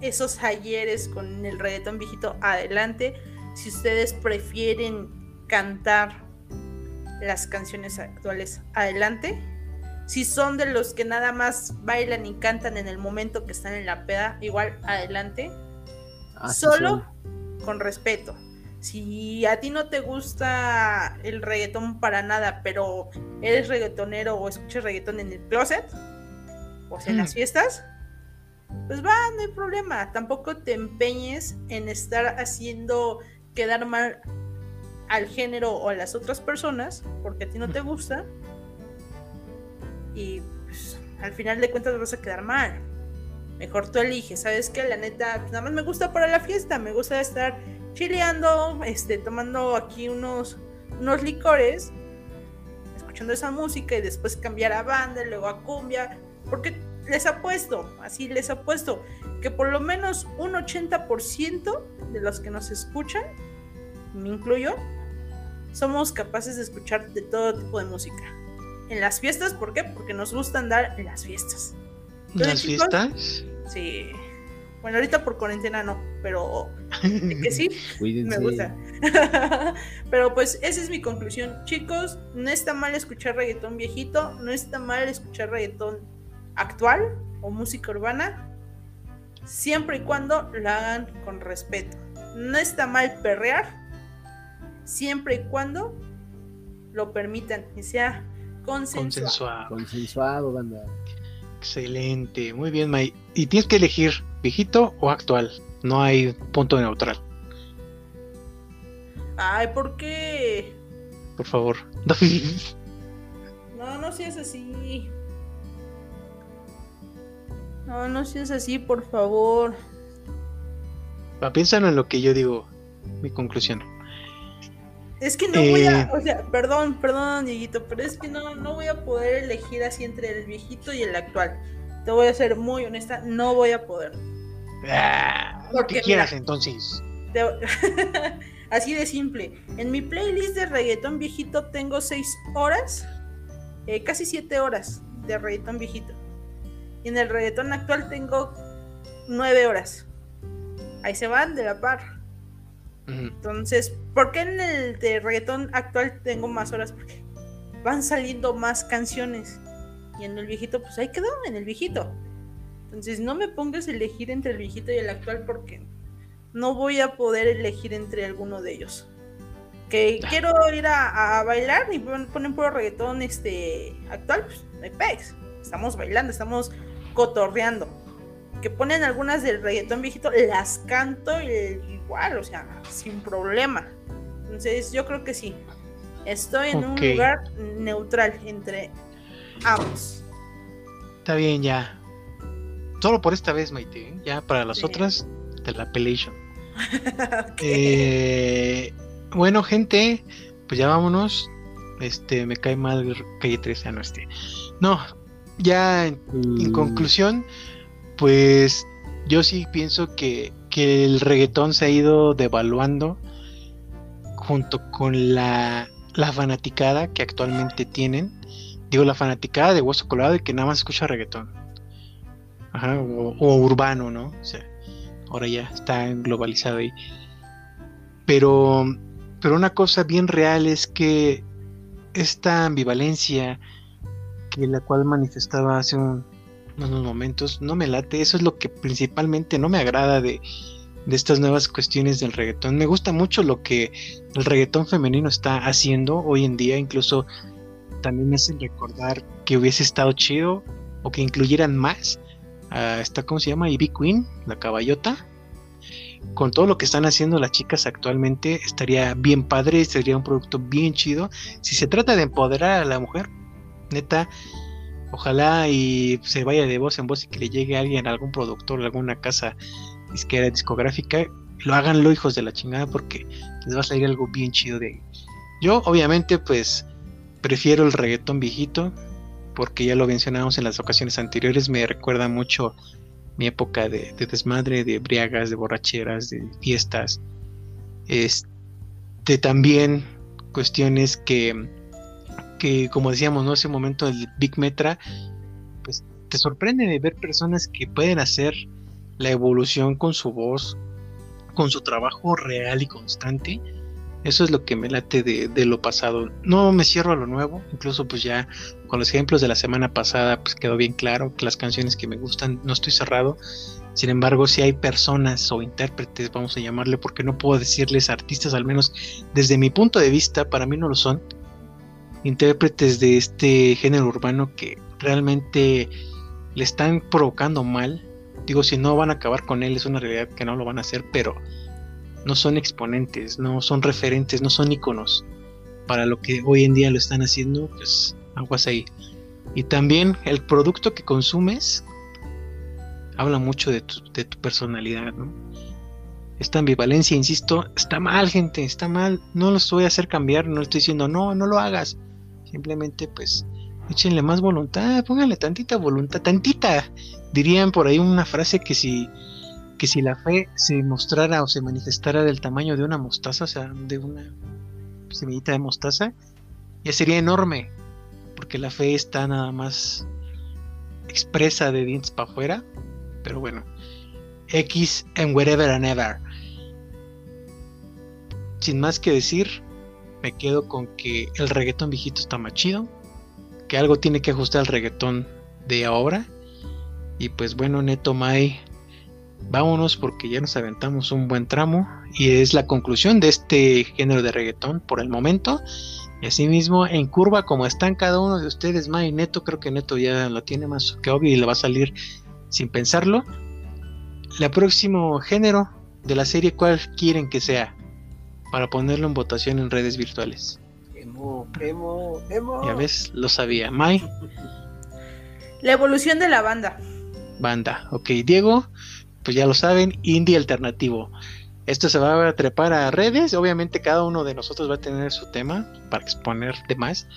esos ayeres con el reggaetón viejito, adelante. Si ustedes prefieren cantar las canciones actuales, adelante. Si son de los que nada más bailan y cantan en el momento que están en la peda, igual adelante. Así Solo con respeto. Si a ti no te gusta el reggaetón para nada, pero eres reggaetonero o escuchas reggaetón en el closet, o sea, en Mm. las fiestas, pues va, no hay problema. Tampoco te empeñes en estar haciendo quedar mal al género o a las otras personas, porque a ti no te gusta. Y pues, al final de cuentas vas a quedar mal. Mejor tú eliges, ¿sabes qué? La neta, pues, nada más me gusta para la fiesta, me gusta estar chileando, este, tomando aquí unos, unos licores, escuchando esa música y después cambiar a banda, y luego a cumbia, porque les apuesto, así les apuesto, que por lo menos un 80% de los que nos escuchan, me incluyo, somos capaces de escuchar de todo tipo de música. En las fiestas, ¿por qué? Porque nos gusta andar en las fiestas. Entonces, ¿Las chicos, fiestas? Sí. Bueno, ahorita por cuarentena no, pero que sí, me gusta. pero pues esa es mi conclusión. Chicos, no está mal escuchar reggaetón viejito, no está mal escuchar reggaetón actual o música urbana, siempre y cuando lo hagan con respeto. No está mal perrear, siempre y cuando lo permitan y sea consensuado. Consensuado. Consensuado, banda. Excelente, muy bien, May. Y tienes que elegir viejito o actual. No hay punto neutral, Ay, ¿por qué? por favor. No, no seas así. No, no seas así, por favor. Va, Piénsalo en lo que yo digo, mi conclusión. Es que no voy a, Eh. o sea, perdón, perdón, Dieguito, pero es que no, no voy a poder elegir así entre el viejito y el actual. Te voy a ser muy honesta, no voy a poder. Ah, lo Porque, que quieras mira. entonces. Te- así de simple. En mi playlist de reggaetón viejito tengo 6 horas, eh, casi 7 horas de reggaetón viejito. Y en el reggaetón actual tengo 9 horas. Ahí se van de la par. Entonces, ¿por qué en el de reggaetón actual tengo más horas? Porque van saliendo más canciones. Y en el viejito, pues ahí quedó, en el viejito. Entonces, no me pongas a elegir entre el viejito y el actual porque no voy a poder elegir entre alguno de ellos. Que Ah. quiero ir a, a bailar y pon- ponen puro reggaetón este actual, pues no hay pex. Estamos bailando, estamos cotorreando. Que ponen algunas del reggaetón viejito, las canto y- igual, o sea, sin problema. Entonces, yo creo que sí. Estoy en un lugar neutral entre ambos. Está bien, ya. Solo por esta vez, Maite. ¿eh? Ya para las Sí. otras, de la pelation. Eh, bueno, gente, pues ya vámonos. Este, me cae mal calle 13, ah, no este. No, ya en, en Mm, conclusión, pues yo sí pienso que, que el reggaetón se ha ido devaluando junto con la, la fanaticada que actualmente tienen. Digo, la fanaticada de Hueso Colorado y que nada más escucha reggaetón. Ajá, o, urbano, ¿no? O sea, ahora ya está globalizado ahí. Pero, pero una cosa bien real es que esta ambivalencia que la cual manifestaba hace un- unos momentos no me late. Eso es lo que principalmente no me agrada de, de estas nuevas cuestiones del reggaetón. Me gusta mucho lo que el reggaetón femenino está haciendo hoy en día. Incluso también me hacen recordar que hubiese estado chido o que incluyeran más a esta, ¿cómo se llama? Ivy Queen, la caballota. Con todo lo que están haciendo las chicas actualmente, estaría bien padre, sería un producto bien chido. Si se trata de empoderar a la mujer, neta, ojalá y se vaya de voz en voz y que le llegue a alguien, algún productor, alguna casa disquera discográfica lo háganlo, hijos de la chingada, porque les va a salir algo bien chido de ahí. Yo, obviamente, pues prefiero el reggaetón viejito, porque ya lo mencionamos en las ocasiones anteriores, me recuerda mucho mi época de, de desmadre, de briagas, de borracheras, de fiestas. Este también cuestiones que, que como decíamos, ¿no? Ese momento del Big Metra, pues te sorprende de ver personas que pueden hacer la evolución con su voz, con su trabajo real y constante. Eso es lo que me late de, de, lo pasado. No me cierro a lo nuevo, incluso pues ya con los ejemplos de la semana pasada pues quedó bien claro que las canciones que me gustan no estoy cerrado. Sin embargo, si hay personas o intérpretes, vamos a llamarle, porque no puedo decirles artistas, al menos desde mi punto de vista, para mí no lo son, intérpretes de este género urbano que realmente le están provocando mal. Digo, si no van a acabar con él, es una realidad que no lo van a hacer, pero no son exponentes, no son referentes, no son iconos para lo que hoy en día lo están haciendo, pues aguas ahí. Y también el producto que consumes habla mucho de tu, de tu personalidad, ¿no? Esta ambivalencia, insisto, está mal, gente, está mal. No los voy a hacer cambiar, no estoy diciendo, no, no lo hagas. Simplemente, pues, échenle más voluntad, pónganle tantita voluntad, tantita. Dirían por ahí una frase que si, que si la fe se mostrara o se manifestara del tamaño de una mostaza, o sea, de una semillita de mostaza, ya sería enorme, porque la fe está nada más expresa de dientes para afuera, pero bueno, X and wherever and ever. Sin más que decir, me quedo con que el reggaetón viejito está más chido, que algo tiene que ajustar al reggaetón de ahora. Y pues bueno, Neto Mai, vámonos porque ya nos aventamos un buen tramo y es la conclusión de este género de reggaetón por el momento. Y asimismo, en curva, como están cada uno de ustedes, Mai Neto, creo que Neto ya lo tiene más que obvio y le va a salir sin pensarlo. El próximo género de la serie, ¿cuál quieren que sea? Para ponerlo en votación en redes virtuales. Emo, emo, emo. Ya ves, lo sabía. Mai. La evolución de la banda. Banda, ok. Diego, pues ya lo saben, indie alternativo. Esto se va a trepar a redes. Obviamente cada uno de nosotros va a tener su tema para exponer demás.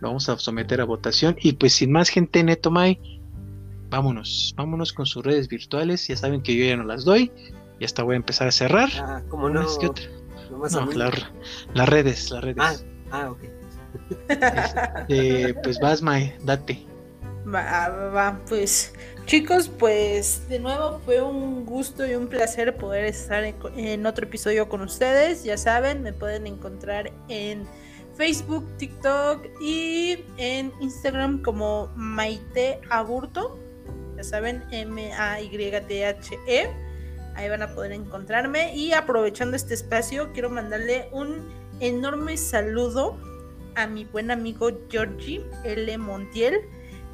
Lo vamos a someter a votación. Y pues sin más gente, Neto Mai, vámonos. Vámonos con sus redes virtuales. Ya saben que yo ya no las doy. Y hasta voy a empezar a cerrar. Ah, ¿cómo no? Nomás No, a mí. la- las redes, las redes. Ah, ah, ok. Eh, pues vas, Mai, date. Va, va, va, pues chicos, pues de nuevo fue un gusto y un placer poder estar en, en otro episodio con ustedes. Ya saben, me pueden encontrar en Facebook, TikTok y en Instagram como Maite Aburto. Ya saben, M-A-Y-T-H-E. Ahí van a poder encontrarme. Y aprovechando este espacio, quiero mandarle un enorme saludo a mi buen amigo Georgie L. Montiel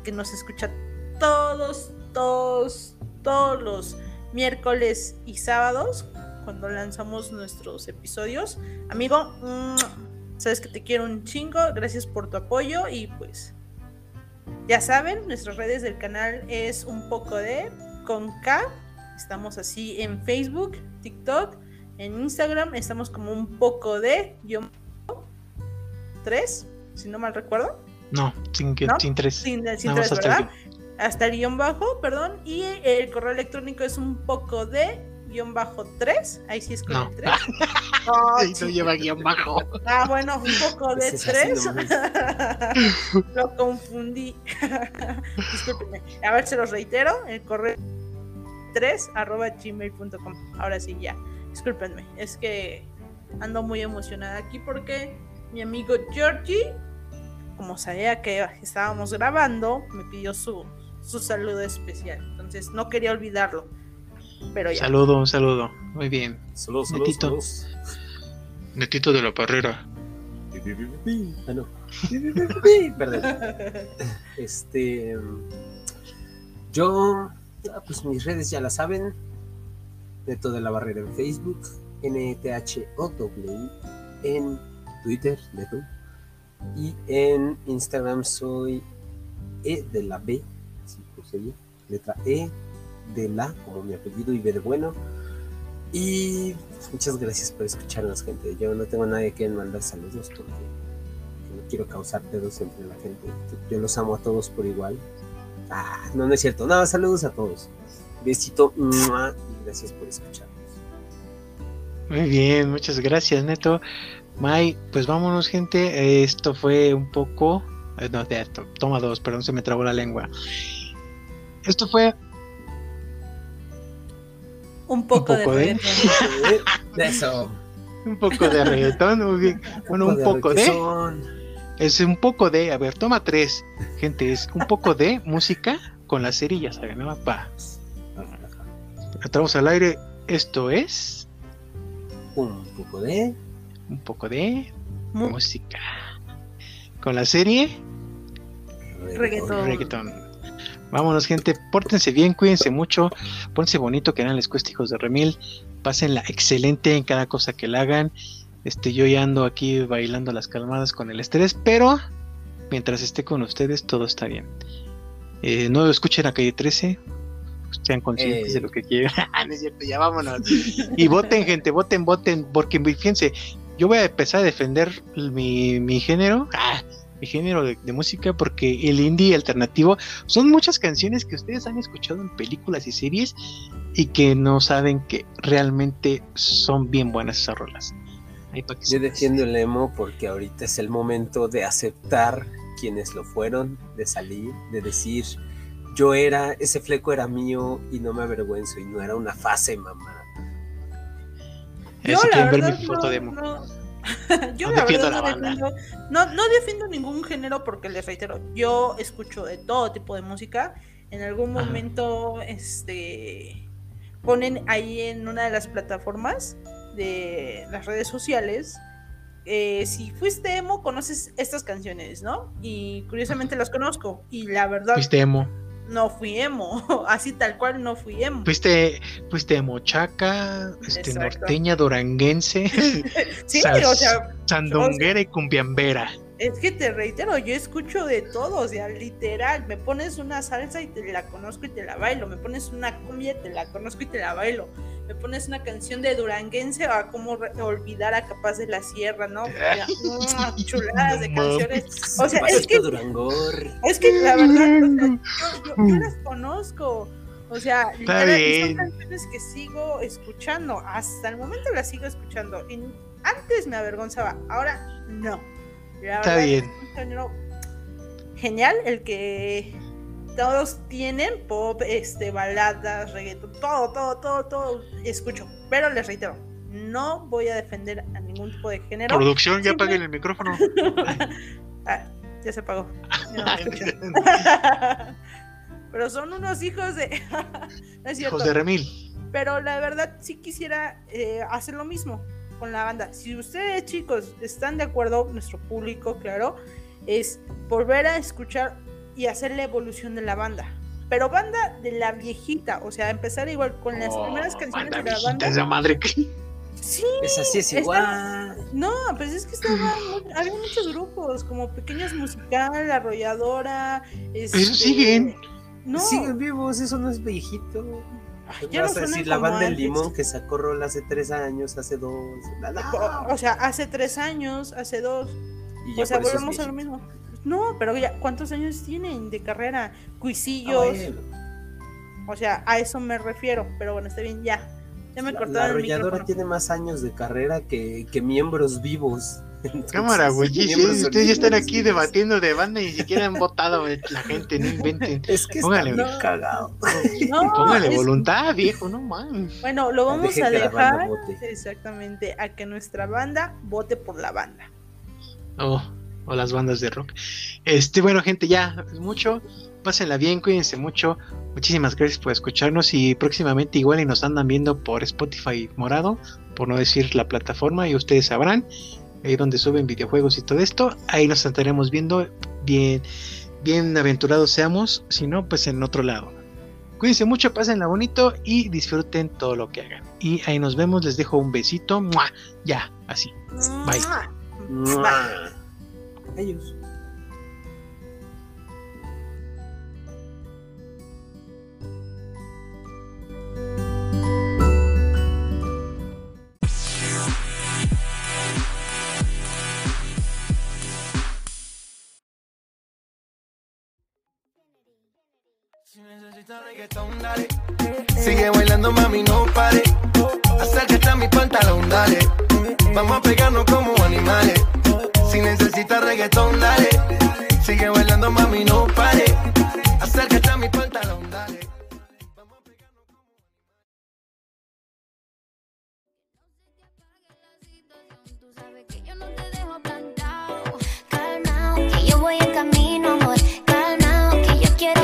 que nos escucha todos, todos, todos los miércoles y sábados cuando lanzamos nuestros episodios. Amigo, ¡mua! sabes que te quiero un chingo, gracias por tu apoyo y pues ya saben, nuestras redes del canal es un poco de con K. Estamos así en Facebook, TikTok, en Instagram, estamos como un poco de yo 3, si no mal recuerdo. No, sin, que, ¿No? sin tres. Sin, tres, hasta ¿verdad? Hasta el guion bajo, perdón. Y el correo electrónico es un poco de guion bajo 3. Ahí sí es con No. el 3. Ay, no lleva guion bajo. Ah, bueno, un poco de Ese es 3. así Lo confundí. Discúlpenme. A ver, se los reitero. El correo 3 arroba gmail.com. Ahora sí, ya. Discúlpenme. Es que ando muy emocionada aquí porque mi amigo Georgie, como sabía que estábamos grabando, me pidió su, su saludo especial. Entonces no quería olvidarlo. Pero ya. Saludo, un saludo. Muy bien. Saludos, saludos, Netito. saludos. Netito de la Parrera. Ah, no. Perdón. Este. Yo. Ah, Pues mis redes ya las saben. Neto de la Barrera en Facebook. NTHOW. En Twitter, Neto. Y en Instagram soy E de la B. Así por sería. Letra E de la, como mi apellido y B de bueno. Y muchas gracias por escucharnos, gente. Yo no tengo nadie que mandar saludos porque no quiero causar pedos entre la gente. Yo los amo a todos por igual. Ah, no, no es cierto. No, saludos a todos. Besito. Y gracias por escucharnos. Muy bien, muchas gracias, Neto. May, pues vámonos, gente. Esto fue un poco. eh, No, de esto. Toma dos, perdón, se me trabó la lengua. Esto fue Un poco, poco de de- reggaetón. De eso. un poco de reggaetón. muy bien. Bueno, un poco de. Es un poco de. A ver, toma tres. Gente, es un poco de música con la serie, ya saben, ¿no? Va. Entramos al aire. Esto es. Un poco de. Un poco de música. Con la serie. Reggaetón. reggaetón. Vámonos, gente. Pórtense bien, cuídense mucho. Pónganse bonito, que nada les cuesta, hijos de remil. Pásenla excelente en cada cosa que la hagan. Este, yo ya ando aquí bailando las calmadas con el estrés, pero mientras esté con ustedes, todo está bien. Eh, no escuchen a calle 13. Sean conscientes de lo que quieran. no es cierto, ya vámonos. Y voten, gente, voten, voten. Porque fíjense, yo voy a empezar a defender mi, mi género. Ah, mi género de, de música porque el indie alternativo son muchas canciones que ustedes han escuchado en películas y series y que no saben que realmente son bien buenas esas rolas. Ahí pa' que Yo defiendo el emo porque ahorita es el momento de aceptar quienes lo fueron, de salir, de decir, yo era, ese fleco era mío y no me avergüenzo y no era una fase, mamá. Si la ver verdad, mi foto no- yo No la defiendo verdad la no defiendo, no, no defiendo ningún género porque les reitero, yo escucho de todo tipo de música. En algún Ajá. momento, este ponen ahí en una de las plataformas de las redes sociales. eh, si fuiste emo, conoces estas canciones, ¿no? Y curiosamente las conozco. Y la verdad, Fuiste emo. no fui emo. Así tal cual, no fui emo. Fuiste, fuiste emo chaca, este, norteña, duranguense, Sí, sas- o sea, sandunguera y cumbiambera. Es que te reitero, yo escucho de todo, o sea, literal, me pones una salsa y te la conozco y te la bailo, me pones una cumbia y te la conozco y te la bailo, me pones una canción de Duranguense a cómo olvidar a Capaz de la Sierra, ¿no? O ¡mua! chuladas de canciones. O sea, es que, es que la verdad, o sea, yo, yo- yo las conozco. O sea, literal, y bien. son canciones que sigo escuchando, hasta el momento las sigo escuchando. Y antes me avergonzaba, ahora no. La Está bien. es un género genial el que todos tienen pop, este, baladas, reggaeton, todo, todo, todo, todo escucho. Pero les reitero, no voy a defender a ningún tipo de género. Producción, ya apaguen el micrófono. Ah, ya se apagó. No. Pero son unos hijos de. no es cierto. Hijos de Remil. Pero la verdad sí quisiera eh, hacer lo mismo con la banda. Si ustedes chicos están de acuerdo, nuestro público, claro, es volver a escuchar y hacer la evolución de la banda. Pero banda de la viejita, o sea, empezar igual con las primeras canciones Oh, Banda de la viejita, banda. esa madre que- Sí, Es así, es Está- igual. no, pues es que estaban mu- había muchos grupos, como Pequeñas Musical, Arrolladora. Pero este, siguen. No, Siguen vivos, eso no es viejito. ay, ya no Vas a decir la banda del limón que sacó rol hace tres años, hace dos. la- la- O, sea, hace tres años, hace dos. y O sea, volvemos a lo mismo. No, pero ya, ¿cuántos años tienen de carrera? Ah, Cuisillos. O sea, a eso me refiero. Pero bueno, está bien, ya. Ya me La- La cortaron el arrolladora tiene más años de carrera que, que miembros vivos. Entonces, Cámara, güey. sí, ustedes ya están aquí vivos. debatiendo de banda y ni siquiera han votado güey, la gente, no inventen. Es que Póngale, está bien cagado. No, Póngale es- voluntad, viejo, no mames. Bueno, lo vamos Deje a la dejar exactamente a que nuestra banda vote por la banda. Oh, o las bandas de rock. Este, bueno, gente, ya es mucho. Pásenla bien, cuídense mucho. Muchísimas gracias por escucharnos y próximamente igual y nos andan viendo por Spotify morado, por no decir la plataforma, y ustedes sabrán, ahí donde suben videojuegos y todo esto, ahí nos estaremos viendo bien, bien aventurados seamos, si no, pues en otro lado. Cuídense mucho, pásenla bonito y disfruten todo lo que hagan. Y ahí nos vemos, les dejo un besito, ya, así. Bye ellos. Si necesitas reggaetón, dale. Sigue bailando, mami, no pare. Acércate a mi pantalón, dale. Vamos a pegarnos como animales. Si necesitas reggaetón, dale. Sigue bailando, mami, no pare. Acércate a mi pantalón, dale. Calmao, que yo voy en camino, amor. Calmao, que yo quiero